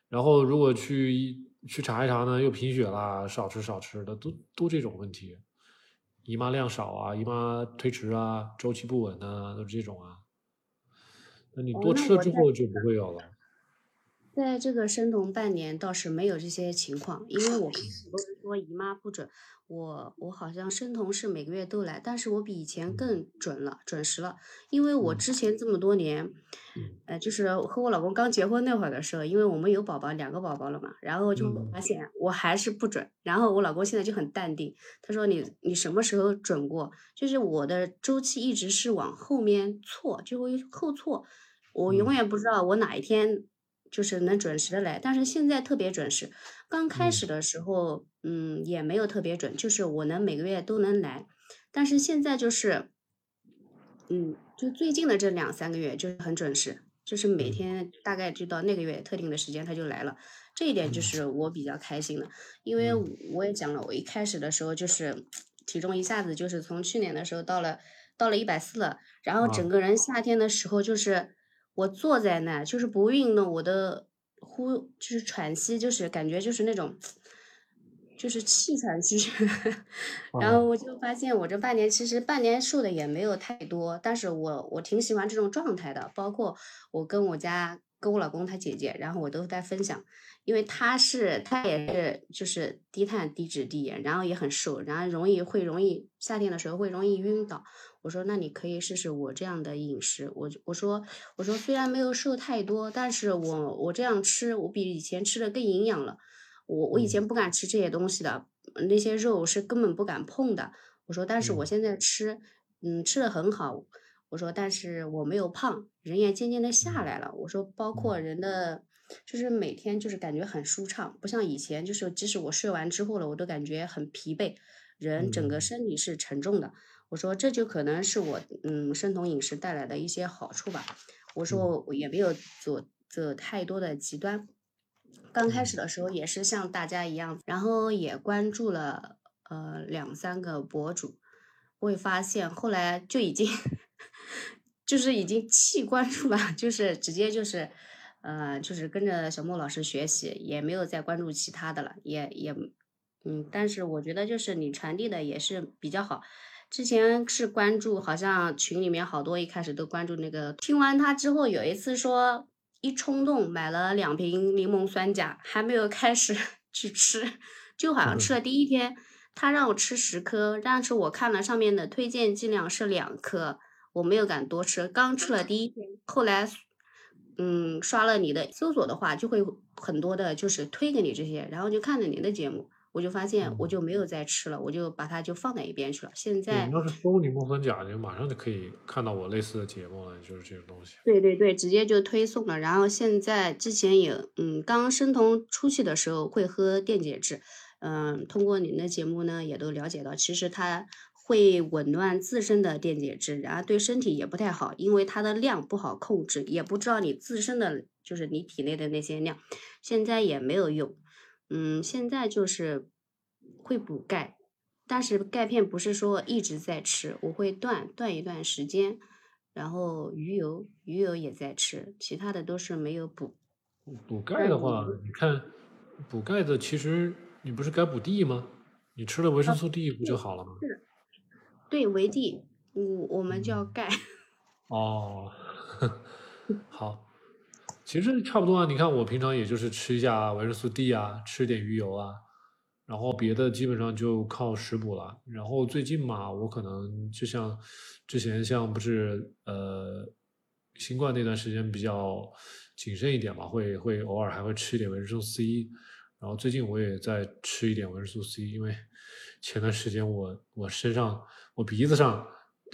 然后如果去一去查一查呢，又贫血啦，少吃少吃的，都都这种问题。姨妈量少啊，姨妈推迟啊，周期不稳啊，都是这种啊。那你哦多吃了之后就不会有了。在这个生酮半年倒是没有这些情况，因为我开始都是说姨妈不准，我我好像生酮是每个月都来，但是我比以前更准了，准时了，因为我嗯。之前这么多年，呃，就是和我老公刚结婚那会儿的时候，因为我们有宝宝，两个宝宝了嘛，然后就嗯。发现我还是不准，然后我老公现在就很淡定，他说你你什么时候准过？就是我的周期一直是往后面错，就会后错，我永嗯。远不知道我哪一天就是能准时的来，但是现在特别准时。刚开嗯。始的时候，嗯，也没有特别准，就是我能每个月都能来，但是现在就是，嗯，就最近的这两三个月就是很准时，就是每嗯。天大概就到那个月特定的时间他就来了，这一点就嗯。是我比较开心的，因为嗯。我也讲了，我一开始的时候就是体重一下子就是从去年的时候到了到了一百四了，然后啊。整个人夏天的时候就是我坐在那就是不运动，我的呼就是喘息就是感觉就是那种。就是气喘吁吁，然啊后我就发现我这半年其实半年瘦的也没有太多，但是我我挺喜欢这种状态的，包括我跟我家跟我老公他姐姐，然后我都在分享，因为他是他也是就是低碳低脂低盐，然后也很瘦，然后容易会容易夏天的时候会容易晕倒。我说那你可以试试我这样的饮食，我我说我说虽然没有瘦太多，但是我我这样吃，我比以前吃的更营养了。我我以前不敢吃这些东西的，那些肉是根本不敢碰的。我说，但是我嗯现在吃，嗯，吃的很好。我说，但是我没有胖，人也渐渐的下来了。我说，包括人的，就是每天就是感觉很舒畅，不像以前，就是即使我睡完之后了，我都感觉很疲惫，人整个嗯身体是沉重的。我说，这就可能是我嗯生酮饮食带来的一些好处吧。我说，我也没有做做太多的极端。刚开始的时候也是像大家一样，然后也关注了呃两三个博主，会发现后来就已经 就是已经弃关注了，就是直接就是呃，就是跟着小莫老师学习，也没有再关注其他的了，也也，嗯，但是我觉得就是你传递的也是比较好。之前是关注，好像群里面好多一开始都关注那个，听完他之后，有一次说一冲动买了两瓶柠檬酸钾，还没有开始 去吃，就好像吃了第一天，他让我吃十颗，但是我看了上面的推荐剂量是两颗，我没有敢多吃，刚吃了第一天，后来，嗯，刷了你的搜索的话，就会很多的就是推给你这些，然后就看了你的节目。我就发现我就没有再吃了，我就把它就放在一边去了。现在你要是搜柠檬酸钾，你马上就可以看到我类似的节目了，就是这种东西。对对对，直接就推送了。然后现在之前也嗯，刚生酮初期的时候会喝电解质，嗯，通过您的节目呢也都了解到，其实它会紊乱自身的电解质，然后对身体也不太好，因为它的量不好控制，也不知道你自身的就是你体内的那些量，现在也没有用。嗯，现在就是会补钙，但是钙片不是说一直在吃，我会断断一段时间，然后鱼油鱼油也在吃，其他的都是没有补。补钙的话，你看补钙的其实你不是该补 D 吗？你吃了维生素 D 不就好了吗？是，对维 D，我我们叫钙。哦，好。其实差不多啊，你看我平常也就是吃一下维生素 D 啊，吃点鱼油啊，然后别的基本上就靠食补了。然后最近嘛，我可能就像之前像不是呃新冠那段时间比较谨慎一点嘛，会会偶尔还会吃一点维生素 C。然后最近我也在吃一点维生素 C，因为前段时间我我身上我鼻子上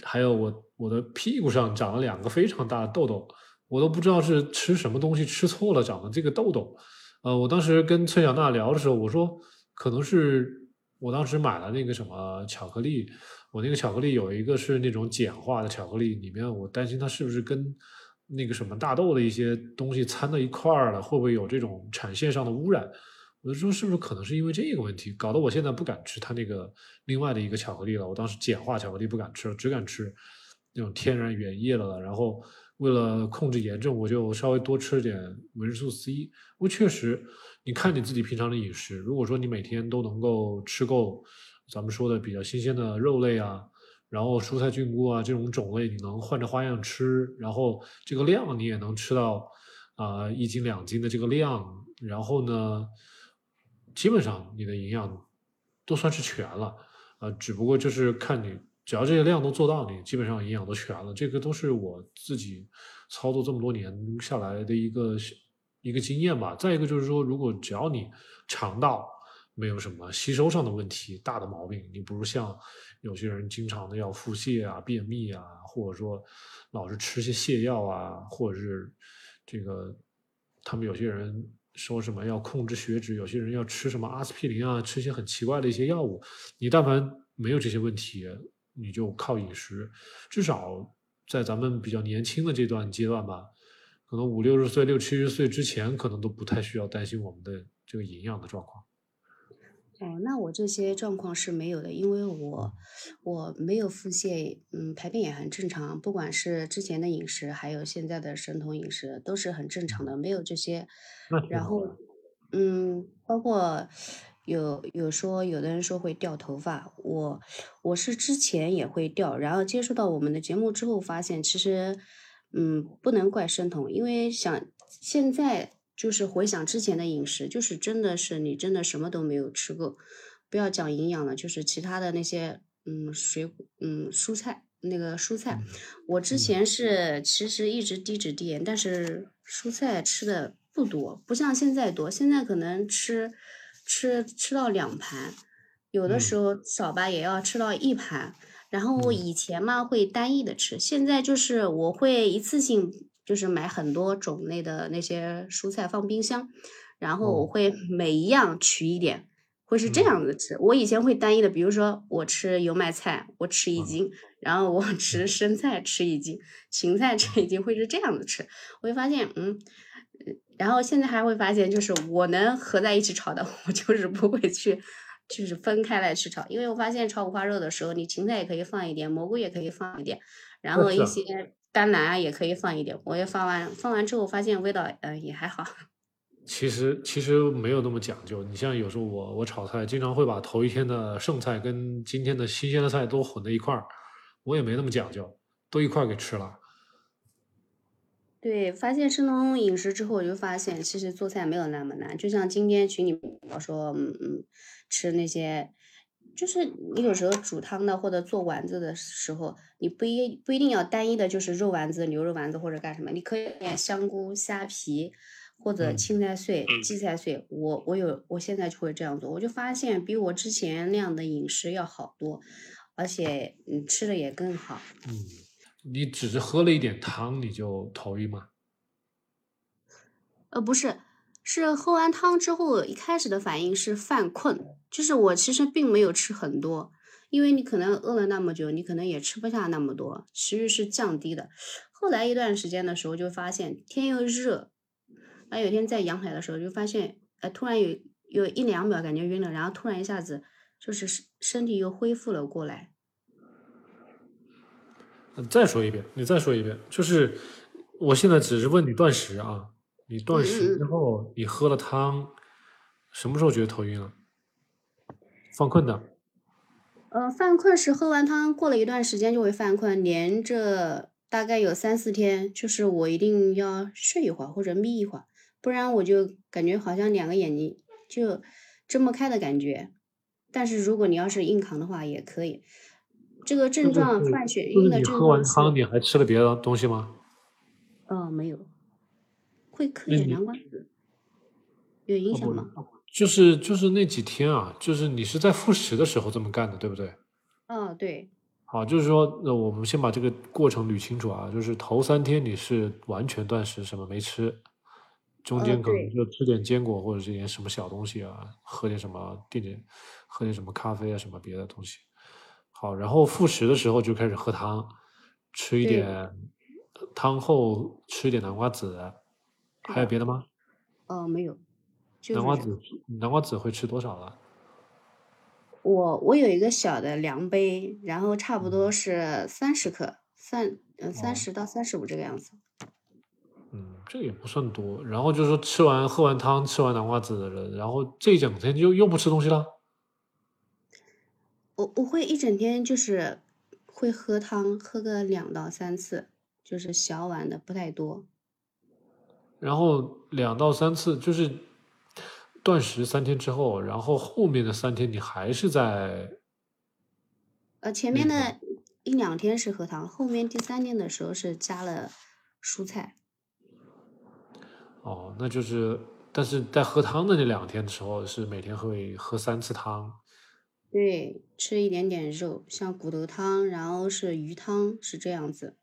还有我我的屁股上长了两个非常大的痘痘。我都不知道是吃什么东西吃错了长的这个痘痘，呃，我当时跟崔小娜聊的时候，我说可能是我当时买了那个什么巧克力，我那个巧克力有一个是那种碱化的巧克力，里面我担心它是不是跟那个什么大豆的一些东西掺到一块儿了，会不会有这种产线上的污染？我就说是不是可能是因为这个问题，搞得我现在不敢吃它那个另外的一个巧克力了。我当时碱化巧克力不敢吃了，只敢吃那种天然原液了，然后。为了控制炎症，我就稍微多吃点维生素 C。我确实，你看你自己平常的饮食，如果说你每天都能够吃够咱们说的比较新鲜的肉类啊，然后蔬菜菌菇啊这种种类，你能换着花样吃，然后这个量你也能吃到啊一斤两斤的这个量，然后呢，基本上你的营养都算是全了啊，只不过就是看你。只要这些量都做到，你基本上营养都全了。这个都是我自己操作这么多年下来的一个一个经验吧。再一个就是说，如果只要你肠道没有什么吸收上的问题、大的毛病，你不如像有些人经常的要腹泻啊、便秘啊，或者说老是吃些泻药啊，或者是这个他们有些人说什么要控制血脂，有些人要吃什么阿司匹林啊，吃些很奇怪的一些药物。你但凡没有这些问题。你就靠饮食，至少在咱们比较年轻的这段阶段吧，可能五六十岁、六七十岁之前，可能都不太需要担心我们的这个营养的状况。哦，那我这些状况是没有的，因为我我没有腹泻，嗯，排便也很正常，不管是之前的饮食，还有现在的生酮饮食，都是很正常的，没有这些。然后，嗯，包括。有有说有的人说会掉头发，我我是之前也会掉，然后接触到我们的节目之后，发现其实，嗯，不能怪生酮，因为想现在就是回想之前的饮食，就是真的是你真的什么都没有吃过，不要讲营养了，就是其他的那些，嗯，水果，嗯，蔬菜那个蔬菜，我之前是其实一直低脂低盐，但是蔬菜吃的不多，不像现在多，现在可能吃。吃吃到两盘，有的时候少吧也要吃到一盘。然后以前嘛会单一的吃，现在就是我会一次性就是买很多种类的那些蔬菜放冰箱，然后我会每一样取一点，会是这样子吃。我以前会单一的，比如说我吃油麦菜，我吃一斤，然后我 吃生菜吃一斤，芹菜吃一斤，会是这样子吃。我会发现，嗯。然后现在还会发现，就是我能合在一起炒的，我就是不会去，就是分开来去炒，因为我发现炒五花肉的时候，你芹菜也可以放一点，蘑菇也可以放一点，然后一些甘蓝啊也可以放一点。我也放完，放完之后发现味道呃也还好。其实其实没有那么讲究。你像有时候我我炒菜，经常会把头一天的剩菜跟今天的新鲜的菜都混在一块儿，我也没那么讲究，都一块儿给吃了。对，发现生酮饮食之后，我就发现其实做菜没有那么难。就像今天群里我说，嗯嗯，吃那些，就是你有时候煮汤的或者做丸子的时候，你不一不一定要单一的，就是肉丸子、牛肉丸子或者干什么，你可以点香菇、虾皮。或者青菜碎、荠菜碎，我我有，我现在就会这样做，我就发现比我之前那样的饮食要好多，而且嗯吃的也更好。嗯，你只是喝了一点汤你就头晕吗？呃，不是，是喝完汤之后一开始的反应是犯困，就是我其实并没有吃很多，因为你可能饿了那么久，你可能也吃不下那么多，食欲是降低的。后来一段时间的时候就发现天又热。然后有天在阳台的时候，就发现，呃，突然有有一两秒感觉晕了，然后突然一下子就是身身体又恢复了过来。再说一遍，你再说一遍，就是我现在只是问你断食啊，你断食之后你喝了汤，什么时候觉得头晕了？犯困的？呃，犯困是喝完汤过了一段时间就会犯困，连着大概有三四天，就是我一定要睡一会儿或者眯一会儿。不然我就感觉好像两个眼睛就睁不开的感觉，但是如果你要是硬扛的话也可以。这个症状犯血晕的症状。你喝完汤你还吃了别的东西吗？哦，没有。会嗑点南瓜子，有影响吗？就是就是那几天啊，就是你是在复食的时候这么干的，对不对？哦，对。好，就是说，那我们先把这个过程捋清楚啊。就是头三天你是完全断食，什么没吃。中间可能就吃点坚果或者是点什么小东西啊，喝点什么，点点喝点什么咖啡啊，什么别的东西。好，然后复食的时候就开始喝汤，吃一点汤后吃一点南瓜子，还有别的吗？哦，没有。南瓜子，南瓜子会吃多少了？我我有一个小的量杯，然后差不多是三十克，三嗯三十到三十五这个样子。嗯，这也不算多。然后就是说，吃完喝完汤，吃完南瓜子的人，然后这一整天就又不吃东西了。我我会一整天就是会喝汤，喝个两到三次，就是小碗的，不太多。然后两到三次就是断食三天之后，然后后面的三天你还是在。呃，前面的一两天是喝汤，后面第三天的时候是加了蔬菜。哦，那就是，但是在喝汤的那两天的时候，是每天会喝三次汤。对，吃一点点肉，像骨头汤，然后是鱼汤，是这样子。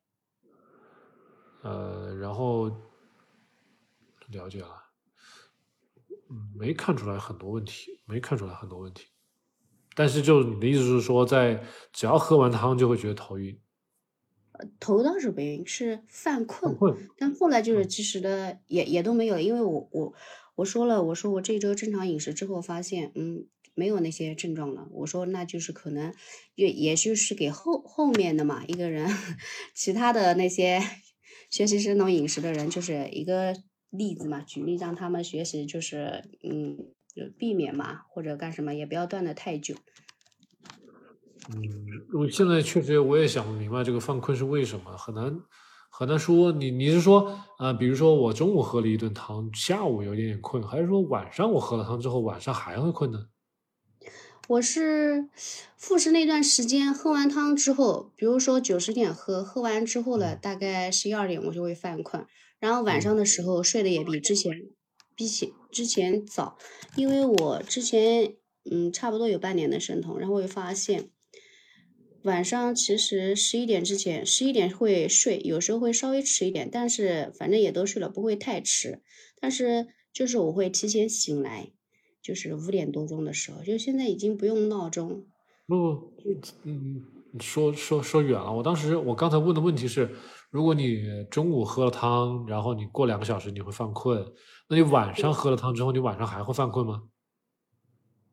呃，然后了解了，嗯，没看出来很多问题，没看出来很多问题。但是，就你的意思是说，在只要喝完汤就会觉得头晕。头倒是不晕，是犯困，但后来就是及时的也也都没有，因为我我我说了，我说我这周正常饮食之后发现，嗯，没有那些症状了。我说那就是可能也也就是给后后面的嘛一个人，其他的那些学习生酮饮食的人就是一个例子嘛，举例让他们学习，就是嗯，就避免嘛或者干什么也不要断的太久。嗯，我现在确实我也想不明白这个犯困是为什么，很难很难说。你你是说啊，比如说我中午喝了一顿汤，下午有点点困，还是说晚上我喝了汤之后晚上还会困呢？我是复食那段时间喝完汤之后，比如说九十点喝，喝完之后了，大概十一二点我就会犯困，然后晚上的时候睡得也比之前比起之前早，因为我之前嗯差不多有半年的生酮，然后我就发现。晚上其实十一点之前，十一点会睡，有时候会稍微迟一点，但是反正也都睡了，不会太迟。但是就是我会提前醒来，就是五点多钟的时候，就现在已经不用闹钟。不不，嗯，说说说远了。我当时我刚才问的问题是，如果你中午喝了汤，然后你过两个小时你会犯困，那你晚上喝了汤之后，你晚上还会犯困吗？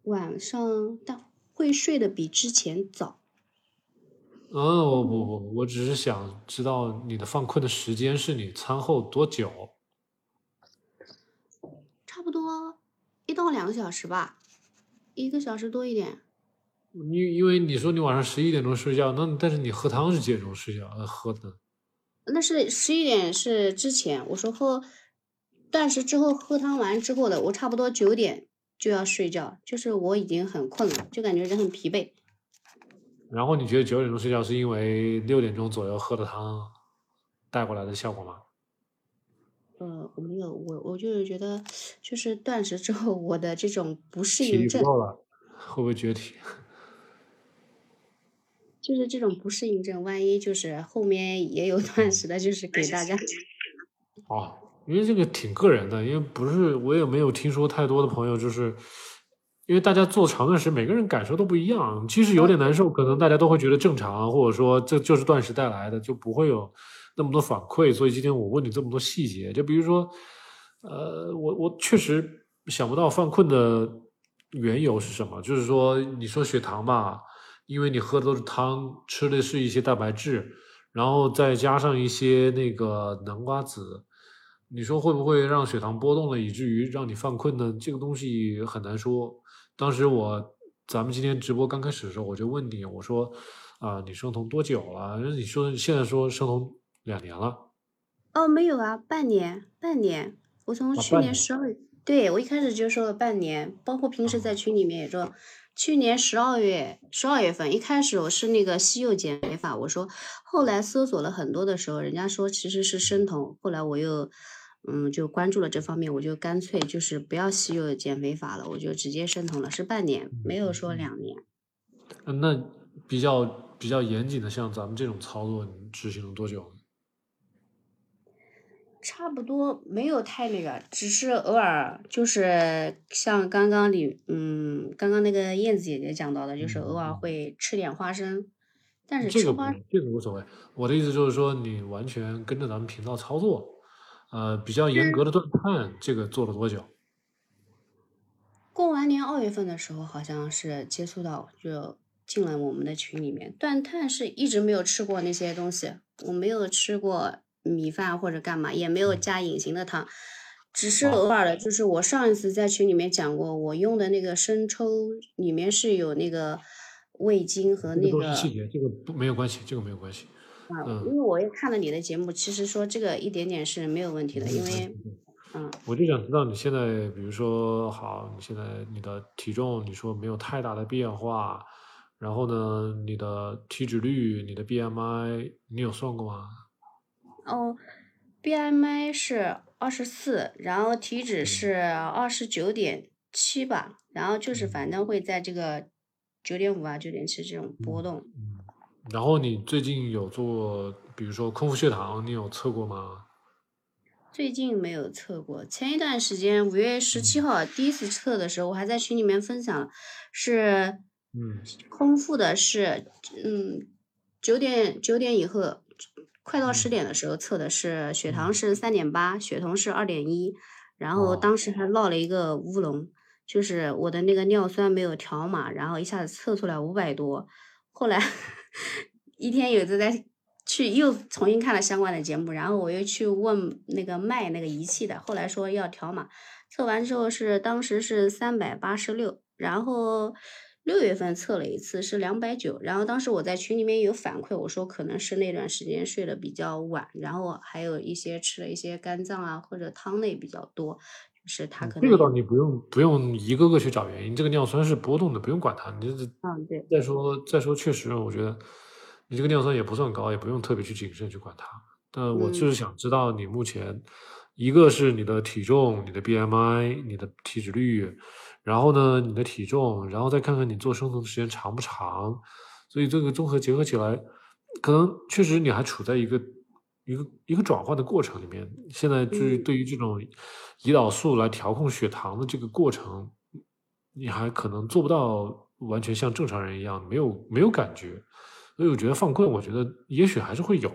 晚上但会睡得比之前早。嗯，我不不，我只是想知道你的犯困的时间是你餐后多久？差不多一到两个小时吧，一个小时多一点。你因为你说你晚上十一点钟睡觉，那但是你喝汤是几点钟睡觉？呃，喝的？那是十一点是之前，我说喝断食之后喝汤完之后的，我差不多九点就要睡觉，就是我已经很困了，就感觉人很疲惫。然后你觉得九点钟睡觉是因为六点钟左右喝的汤带过来的效果吗？呃，我没有，我我就是觉得，就是断食之后我的这种不适应症，会不会绝体？就是这种不适应症，万一就是后面也有断食的，就是给大家。哦，因为这个挺个人的，因为不是我也没有听说太多的朋友，就是因为大家做长断食，每个人感受都不一样。即使有点难受，可能大家都会觉得正常，或者说这就是断食带来的，就不会有那么多反馈。所以今天我问你这么多细节，就比如说，呃，我我确实想不到犯困的缘由是什么，就是说你说血糖吧。因为你喝的都是汤，吃的是一些蛋白质，然后再加上一些那个南瓜子，你说会不会让血糖波动了，以至于让你犯困呢？这个东西很难说。当时我咱们今天直播刚开始的时候，我就问你，我说啊，你生酮多久了？你说现在说生酮两年了。哦，没有啊，半年，半年。我从去年十二月，对我一开始就说了半年，包括平时在群里面也说。去年十二月十二月份，一开始我是那个西柚减肥法，我说后来搜索了很多的时候，人家说其实是生酮，后来我又嗯就关注了这方面，我就干脆就是不要西柚减肥法了，我就直接生酮了，是半年，没有说两年。那比较比较严谨的，像咱们这种操作，你执行了多久？差不多没有太那个，只是偶尔就是像刚刚你嗯，刚刚那个燕子姐姐讲到的，就是偶尔会吃点花生，但是这个这个无所谓。我的意思就是说，你完全跟着咱们频道操作，呃，比较严格的断碳，这个做了多久？过完年二月份的时候，好像是接触到就进了我们的群里面。断碳是一直没有吃过那些东西，我没有吃过。米饭或者干嘛也没有加隐形的糖，只是偶尔的。就是我上一次在群里面讲过，我用的那个生抽里面是有那个味精和那个。细节，这个不没有关系，这个没有关系。嗯，因为我也看了你的节目，其实说这个一点点是没有问题的，因为嗯。我就想知道你现在，比如说好，你现在你的体重，你说没有太大的变化，然后呢，你的体脂率、你的 BMI，你有算过吗？哦，BMI 是二十四，然后体脂是二十九点七吧，然后就是反正会在这个九点五啊、九点七这种波动。嗯，然后你最近有做，比如说空腹血糖，你有测过吗？最近没有测过，前一段时间五月十七号第一次测的时候，我还在群里面分享，是嗯，空腹的是嗯九点九点以后。快到十点的时候测的是血糖是三点八，血酮是二点一，然后当时还落了一个乌龙，就是我的那个尿酸没有调码，然后一下子测出来五百多。后来 一天有次在去又重新看了相关的节目，然后我又去问那个卖那个仪器的，后来说要调码，测完之后是当时是三百八十六，然后。六月份测了一次是两百九，然后当时我在群里面有反馈，我说可能是那段时间睡得比较晚，然后还有一些吃了一些肝脏啊或者汤类比较多，就是他可能这个倒你不用不用一个个去找原因，这个尿酸是波动的，不用管它。你这嗯对。再说再说，确实我觉得你这个尿酸也不算高，也不用特别去谨慎去管它。但我就是想知道你目前一个是你的体重、你的 BMI、你的体脂率。然后呢，你的体重，然后再看看你做生酮的时间长不长，所以这个综合结合起来，可能确实你还处在一个一个一个转换的过程里面。现在就是对于这种胰岛素来调控血糖的这个过程，你还可能做不到完全像正常人一样没有没有感觉。所以我觉得放困，我觉得也许还是会有。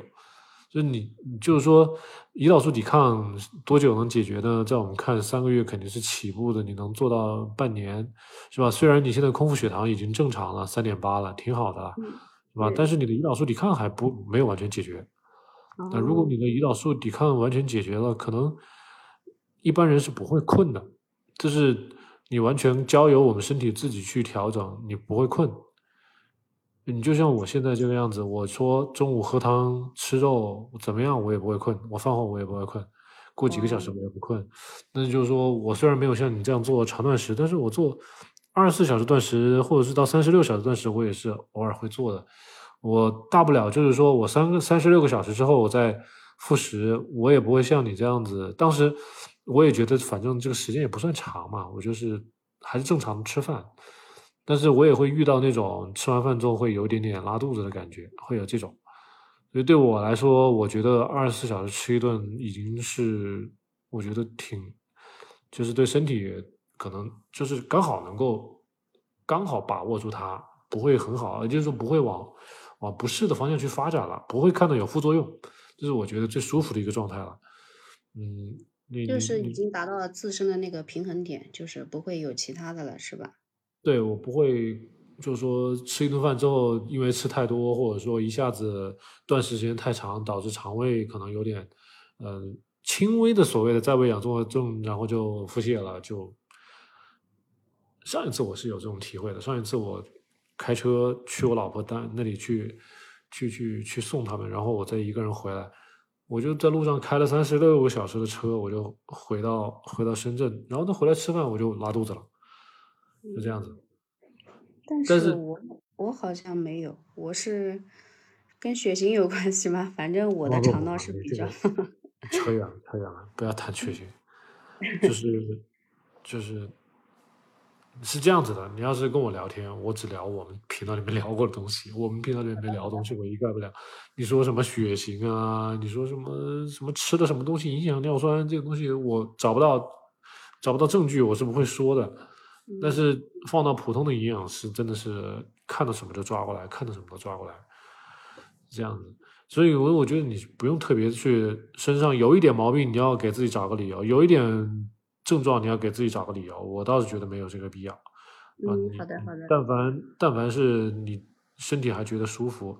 就你，就是说，胰岛素抵抗多久能解决呢？在我们看，三个月肯定是起步的，你能做到半年，是吧？虽然你现在空腹血糖已经正常了，三点八了，挺好的，是吧？但是你的胰岛素抵抗还不没有完全解决。那如果哦你的胰岛素抵抗完全解决了，可能一般人是不会困的，就是你完全交由我们身体自己去调整，你不会困。你就像我现在这个样子，我说中午喝汤吃肉怎么样，我也不会困，我饭后我也不会困，过几个小时我也不困。那就是说我虽然没有像你这样做长断食，但是我做二十四小时断食，或者是到三十六小时断食，我也是偶尔会做的。我大不了就是说我三个三十六个小时之后我再复食，我也不会像你这样子。当时我也觉得反正这个时间也不算长嘛，我就是还是正常吃饭，但是我也会遇到那种吃完饭之后会有一点点拉肚子的感觉，会有这种。所以对我来说，我觉得二十四小时吃一顿已经是我觉得挺，就是对身体可能就是刚好能够刚好把握住它，不会很好，也就是说不会往往不适的方向去发展了，不会看到有副作用，这是我觉得最舒服的一个状态了。嗯，就是已经达到了自身的那个平衡点，就是不会有其他的了，是吧？对我不会，就是说吃一顿饭之后，因为吃太多，或者说一下子断食时间太长，导致肠胃可能有点，呃，轻微的所谓的在胃氧综合症，然后就腹泻了。就上一次我是有这种体会的，上一次我开车去我老婆单那里去，去去去送他们，然后我再一个人回来，我就在路上开了三十六个小时的车，我就回到回到深圳，然后他回来吃饭我就拉肚子了。就这样子。但但是是我我好像没有，我是跟血型有关系吗？反正我的肠道是比较个扯远了，扯远了，不要谈血型，就是就是是这样子的。你要是跟我聊天，我只聊我们频道里面聊过的东西，我们频道里面没聊的东西，我一概不聊。你说什么血型啊？你说什么什么吃的什么东西影响尿酸这个东西，我找不到找不到证据，我是不会说的。但是放到普通的营养师，真的是看到什么就抓过来，看到什么都抓过来，这样子。所以我我觉得你不用特别去身上有一点毛病，你要给自己找个理由；有一点症状，你要给自己找个理由。我倒是觉得没有这个必要。啊，嗯，好的好的，但凡但凡是你身体还觉得舒服，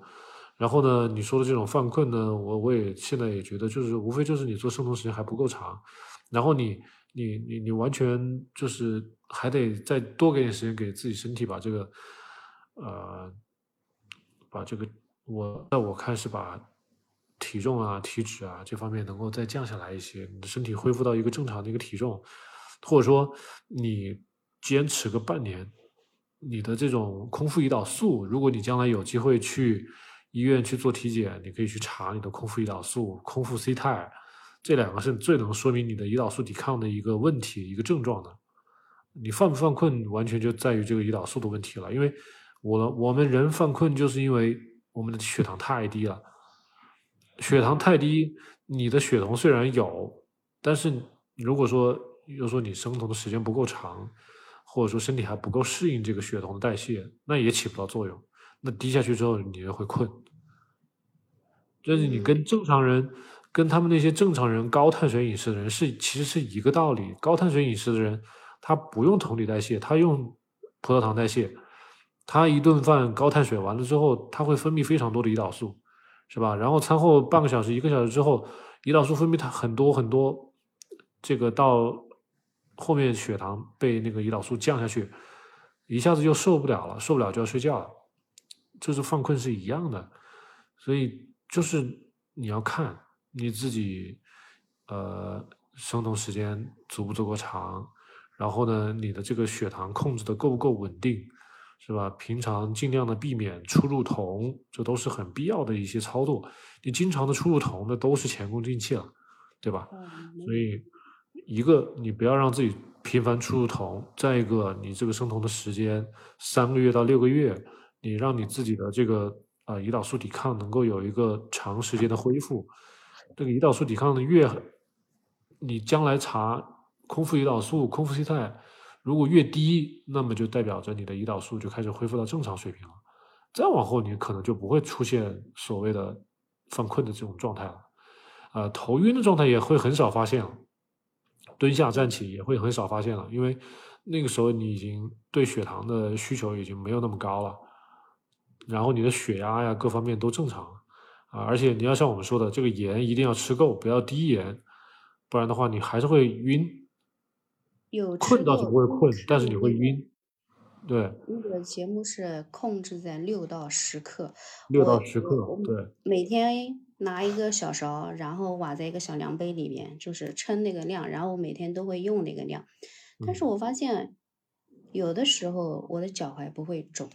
然后呢，你说的这种犯困呢，我我也现在也觉得，就是无非就是你做生酮时间还不够长，然后你你你你完全就是还得再多给点时间给自己身体把这个呃把这个我在我看是把体重啊体脂啊这方面能够再降下来一些，你的身体恢复到一个正常的一个体重，或者说你坚持个半年，你的这种空腹胰岛素，如果你将来有机会去医院去做体检，你可以去查你的空腹胰岛素、空腹 C 肽，这两个是最能说明你的胰岛素抵抗的一个问题、一个症状的。你犯不犯困，完全就在于这个胰岛素的问题了。因为我我们人犯困，就是因为我们的血糖太低了。血糖太低，你的血酮虽然有，但是如果说又说你生酮的时间不够长，或者说身体还不够适应这个血酮的代谢，那也起不到作用。那低下去之后，你就会困。就是你跟正常人，跟他们那些正常人高碳水饮食的人是其实是一个道理。高碳水饮食的人，他不用酮体代谢，他用葡萄糖代谢。他一顿饭高碳水完了之后，他会分泌非常多的胰岛素，是吧？然后餐后半个小时、一个小时之后，胰岛素分泌它很多很多，这个到后面血糖被那个胰岛素降下去，一下子就受不了了，受不了就要睡觉了，就是犯困是一样的，所以就是你要看你自己，呃，生酮时间足不足够长，然后呢，你的这个血糖控制的够不够稳定，是吧？平常尽量的避免出入酮，这都是很必要的一些操作。你经常的出入酮，那都是前功尽弃了，对吧？嗯所以，一个你不要让自己频繁出入酮，再一个你这个生酮的时间三个月到六个月，你让你自己的这个啊、呃胰岛素抵抗能够有一个长时间的恢复。这个胰岛素抵抗的越，你将来查空腹胰岛素、空腹 C 肽，如果越低，那么就代表着你的胰岛素就开始恢复到正常水平了。再往后，你可能就不会出现所谓的犯困的这种状态了。呃，头晕的状态也会很少发现了，蹲下站起也会很少发现了，因为那个时候你已经对血糖的需求已经没有那么高了。然后你的血压呀各方面都正常啊，而且你要像我们说的，这个盐一定要吃够，不要低盐，不然的话你还是会晕。有困倒是不会困，但是你会晕。对，那个节目是控制在六到十克，我六到十克，对，每天拿一个小勺，然后挖在一个小量杯里面，就是称那个量，然后我每天都会用那个量。但是嗯我发现有的时候我的脚踝不会肿，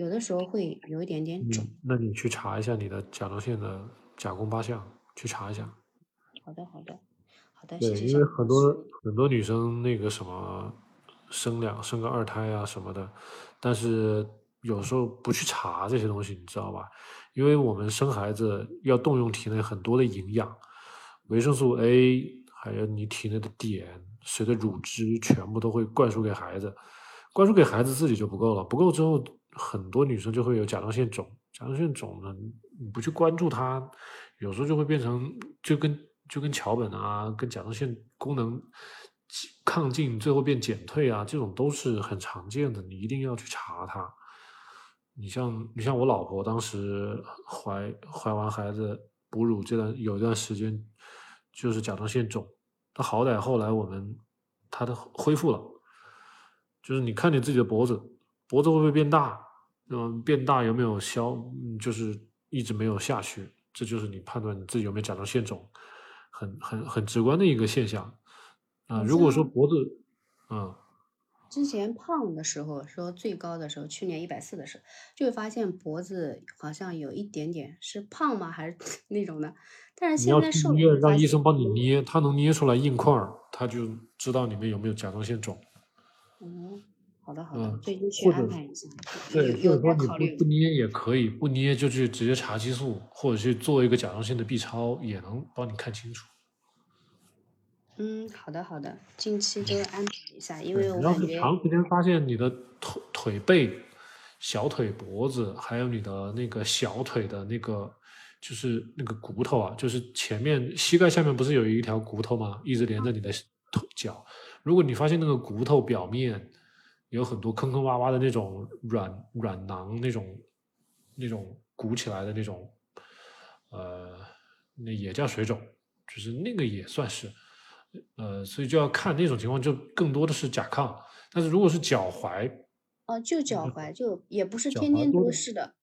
有的时候会有一点点肿。嗯，那你去查一下你的甲状腺的甲功八项，去查一下。好的，好的，好的，对，谢谢因为。很多很多女生那个什么生两生个二胎啊什么的，但是有时候不去查这些东西，你知道吧？因为我们生孩子要动用体内很多的营养，维生素 A，还有你体内的碘，随着乳汁全部都会灌输给孩子，灌输给孩子自己就不够了，不够之后，很多女生就会有甲状腺肿，甲状腺肿呢，你不去关注它，有时候就会变成就跟就跟桥本啊，跟甲状腺功能亢进，最后变减退啊，这种都是很常见的，你一定要去查它。你像你像我老婆当时怀怀完孩子哺乳这段有一段时间就是甲状腺肿，她好歹后来我们她的恢复了，就是你看你自己的脖子，脖子会不会变大？嗯，变大有没有消？嗯就是一直没有下去，这就是你判断你自己有没有甲状腺肿，很很很直观的一个现象。啊、好如果说脖子，嗯，之前胖的时候，说最高的时候，去年一百四的时候，就会发现脖子好像有一点点是胖吗？还是 那种的？但是现在瘦了，让医生帮你捏，他能捏出来硬块儿，他就知道里面有没有甲状腺肿。哦，好的好的，嗯，最近去安排一下，对，或者说你在考虑不不。捏也可以，不捏就去直接查激素，或者去做一个甲状腺的 B 超，也能帮你看清楚。嗯，好的好的，近期就安排一下，因，为我你要感觉是长时间发现你的腿腿背、小腿、脖子，还有你的那个小腿的那个，就是那个骨头啊，就是前面膝盖下面不是有一条骨头吗？一直连着你的腿脚。如果你发现那个骨头表面有很多坑坑洼洼的那种软软囊，那种那种鼓起来的那种，呃，那也叫水肿，就是那个也算是。呃，所以就要看那种情况，就更多的是甲亢。但是如果是脚踝，哦，就脚嗯踝，就也不是天天都是的，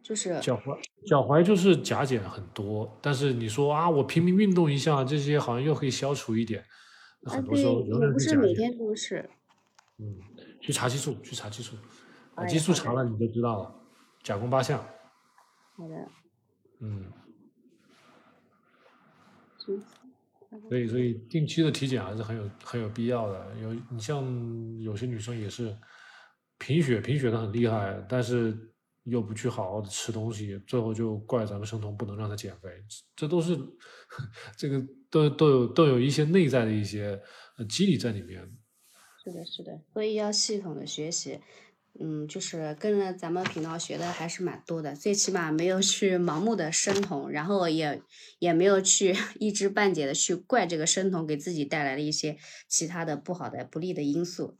就是脚踝脚踝就是甲减很多。但是你说啊，我拼命运动一下，这些好像又可以消除一点。啊，很多，时候仍然也不是甲减。是每天都是。嗯，去查激素，去查激素，啊，哎激素查了你就知道了，甲功八项。好的，嗯，嗯所以所以定期的体检还是很有很有必要的。有你像有些女生也是贫血，贫血的很厉害，但是又不去好好的吃东西，最后就怪咱们生酮不能让她减肥，这都是 这个都都有都有一些内在的一些呃机理在里面。是的，是的，所以要系统的学习。嗯，就是跟着咱们频道学的还是蛮多的，最起码没有去盲目的生酮，然后也也没有去 一知半解的去怪这个生酮给自己带来了一些其他的不好的不利的因素。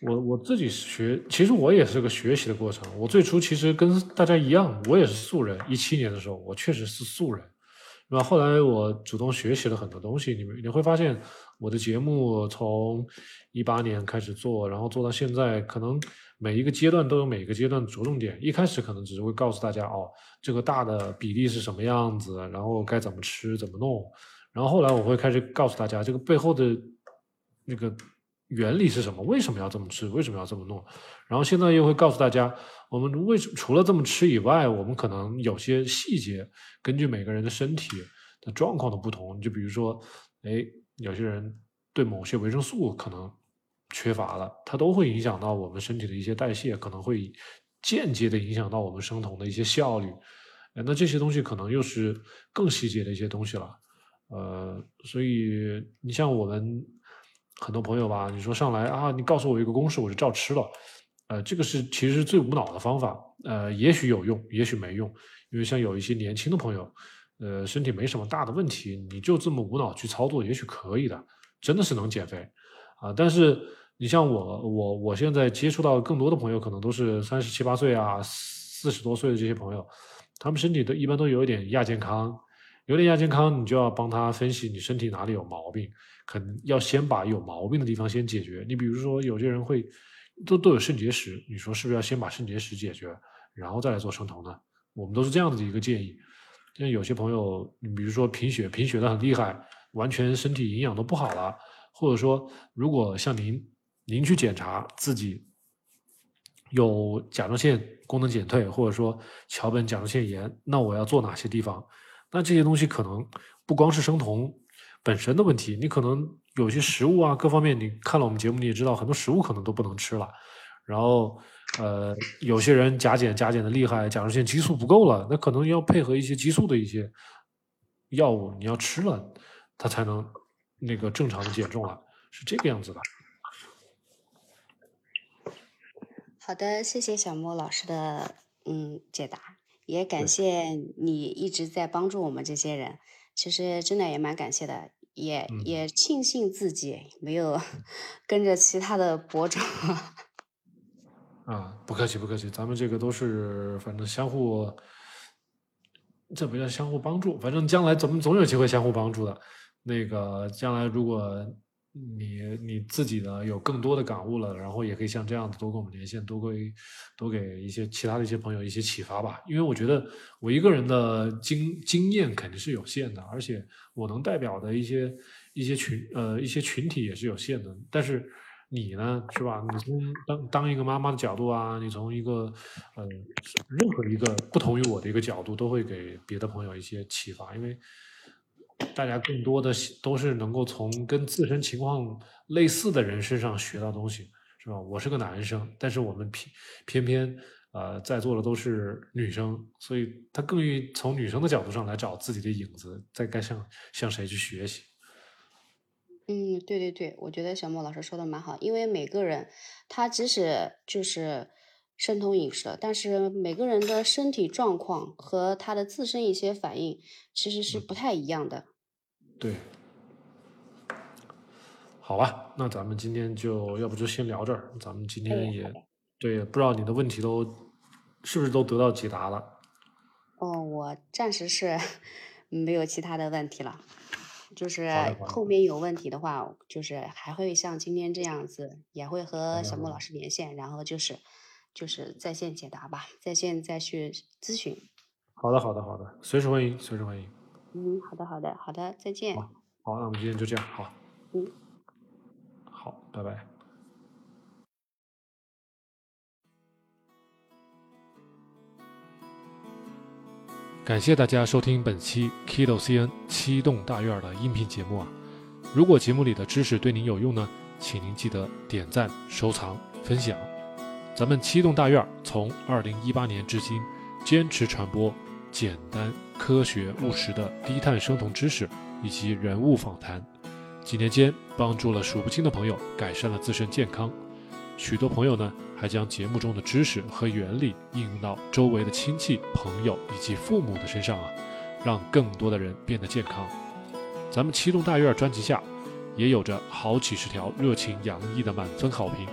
我我自己学，其实我也是个学习的过程。我最初其实跟大家一样，我也是素人。一七年的时候，我确实是素人。那后来我主动学习了很多东西，你们你会发现我的节目从一八年开始做，然后做到现在，可能每一个阶段都有每个阶段的着重点。一开始可能只是会告诉大家哦，这个大的比例是什么样子，然后该怎么吃怎么弄。然后后来我会开始告诉大家这个背后的那个原理是什么，为什么要这么吃，为什么要这么弄。然后现在又会告诉大家，我们为除了这么吃以外，我们可能有些细节，根据每个人的身体的状况的不同，就比如说，哎，有些人对某些维生素可能缺乏了，它都会影响到我们身体的一些代谢，可能会间接的影响到我们生酮的一些效率。呃那这些东西可能又是更细节的一些东西了。呃，所以你像我们很多朋友吧，你说上来啊，你告诉我一个公式，我就照吃了。呃，这个是其实是最无脑的方法，呃，也许有用，也许没用，因为像有一些年轻的朋友，呃，身体没什么大的问题，你就这么无脑去操作，也许可以的，真的是能减肥啊。但是你像我，我我现在接触到更多的朋友，可能都是三十七八岁啊，四十多岁的这些朋友，他们身体都一般都有一点亚健康，有点亚健康，你就要帮他分析你身体哪里有毛病，可能要先把有毛病的地方先解决。你比如说，有些人会都都有肾结石，你说是不是要先把肾结石解决，然后再来做生酮呢？我们都是这样子的一个建议。像有些朋友，你比如说贫血，贫血的很厉害，完全身体营养都不好了，或者说如果像您。您去检查自己有甲状腺功能减退，或者说桥本甲状腺炎，那我要做哪些地方？那这些东西可能不光是生酮本身的问题，你可能有些食物啊，各方面你看了我们节目你也知道，很多食物可能都不能吃了。然后，呃，有些人甲减甲减的厉害，甲状腺激素不够了，那可能要配合一些激素的一些药物，你要吃了，它才能那个正常的减重了，是这个样子的。好的，谢谢小莫老师的嗯解答，也感谢你一直在帮助我们这些人。其实真的也蛮感谢的，也也庆幸自己没有 跟着其他的博主。啊，不客气不客气，咱们这个都是反正相互，这不叫相互帮助，反正将来咱们总有机会相互帮助的。那个将来如果。你你自己的有更多的感悟了，然后也可以像这样子多跟我们连线，多给多给一些其他的一些朋友一些启发吧。因为我觉得我一个人的经经验肯定是有限的，而且我能代表的一些一些群呃一些群体也是有限的。但是你呢，是吧？你从当当一个妈妈的角度啊，你从一个呃任何一个不同于我的一个角度，都会给别的朋友一些启发，因为。大家更多的都是能够从跟自身情况类似的人身上学到东西，是吧？我是个男生，但是我们偏偏偏呃在座的都是女生，所以他更愿意从女生的角度上来找自己的影子，在该向向谁去学习。嗯，对对对，我觉得小莫老师说的蛮好，因为每个人他即使就是生酮饮食的，但是每个人的身体状况和他的自身一些反应其实是不太一样的。对，好吧，那咱们今天就要不就先聊这儿。咱们今天也对，不知道你的问题都是不是都得到解答了？哦，我暂时是没有其他的问题了，就是后面有问题的话，就是还会像今天这样子，也会和小莫老师连线，然后就是就是在线解答吧，在线再去咨询。好的，好的，好的，随时欢迎，随时欢迎。嗯，好的，好的，好的，再见。好，那我们今天就这样，好。嗯，好，拜拜。感谢大家收听本期 Kido CN 七栋大院的音频节目啊！如果节目里的知识对您有用呢，请您记得点赞、收藏、分享。咱们七栋大院从二零一八年至今，坚持传播简单。科学务实的低碳生酮知识以及人物访谈，几年间帮助了数不清的朋友改善了自身健康。许多朋友呢，还将节目中的知识和原理应用到周围的亲戚、朋友以及父母的身上啊，让更多的人变得健康。咱们七栋大院专辑下，也有着好几十条热情洋溢的满分好评。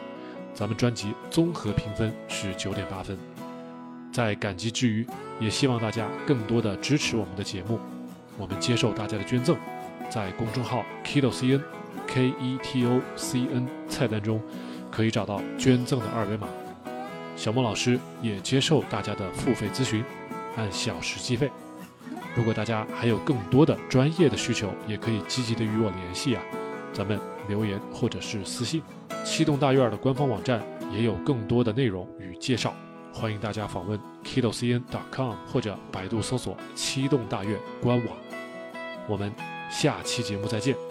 咱们专辑综合评分是九点八分。在感激之余，也希望大家更多的支持我们的节目。我们接受大家的捐赠，在公众号 Keto CN K E T O C N 菜单中可以找到捐赠的二维码。小莫老师也接受大家的付费咨询，按小时计费。如果大家还有更多的专业的需求，也可以积极的与我联系啊，咱们留言或者是私信。七栋大院的官方网站也有更多的内容与介绍。欢迎大家访问 kidocn.com 或者百度搜索“七栋大院”官网。我们下期节目再见。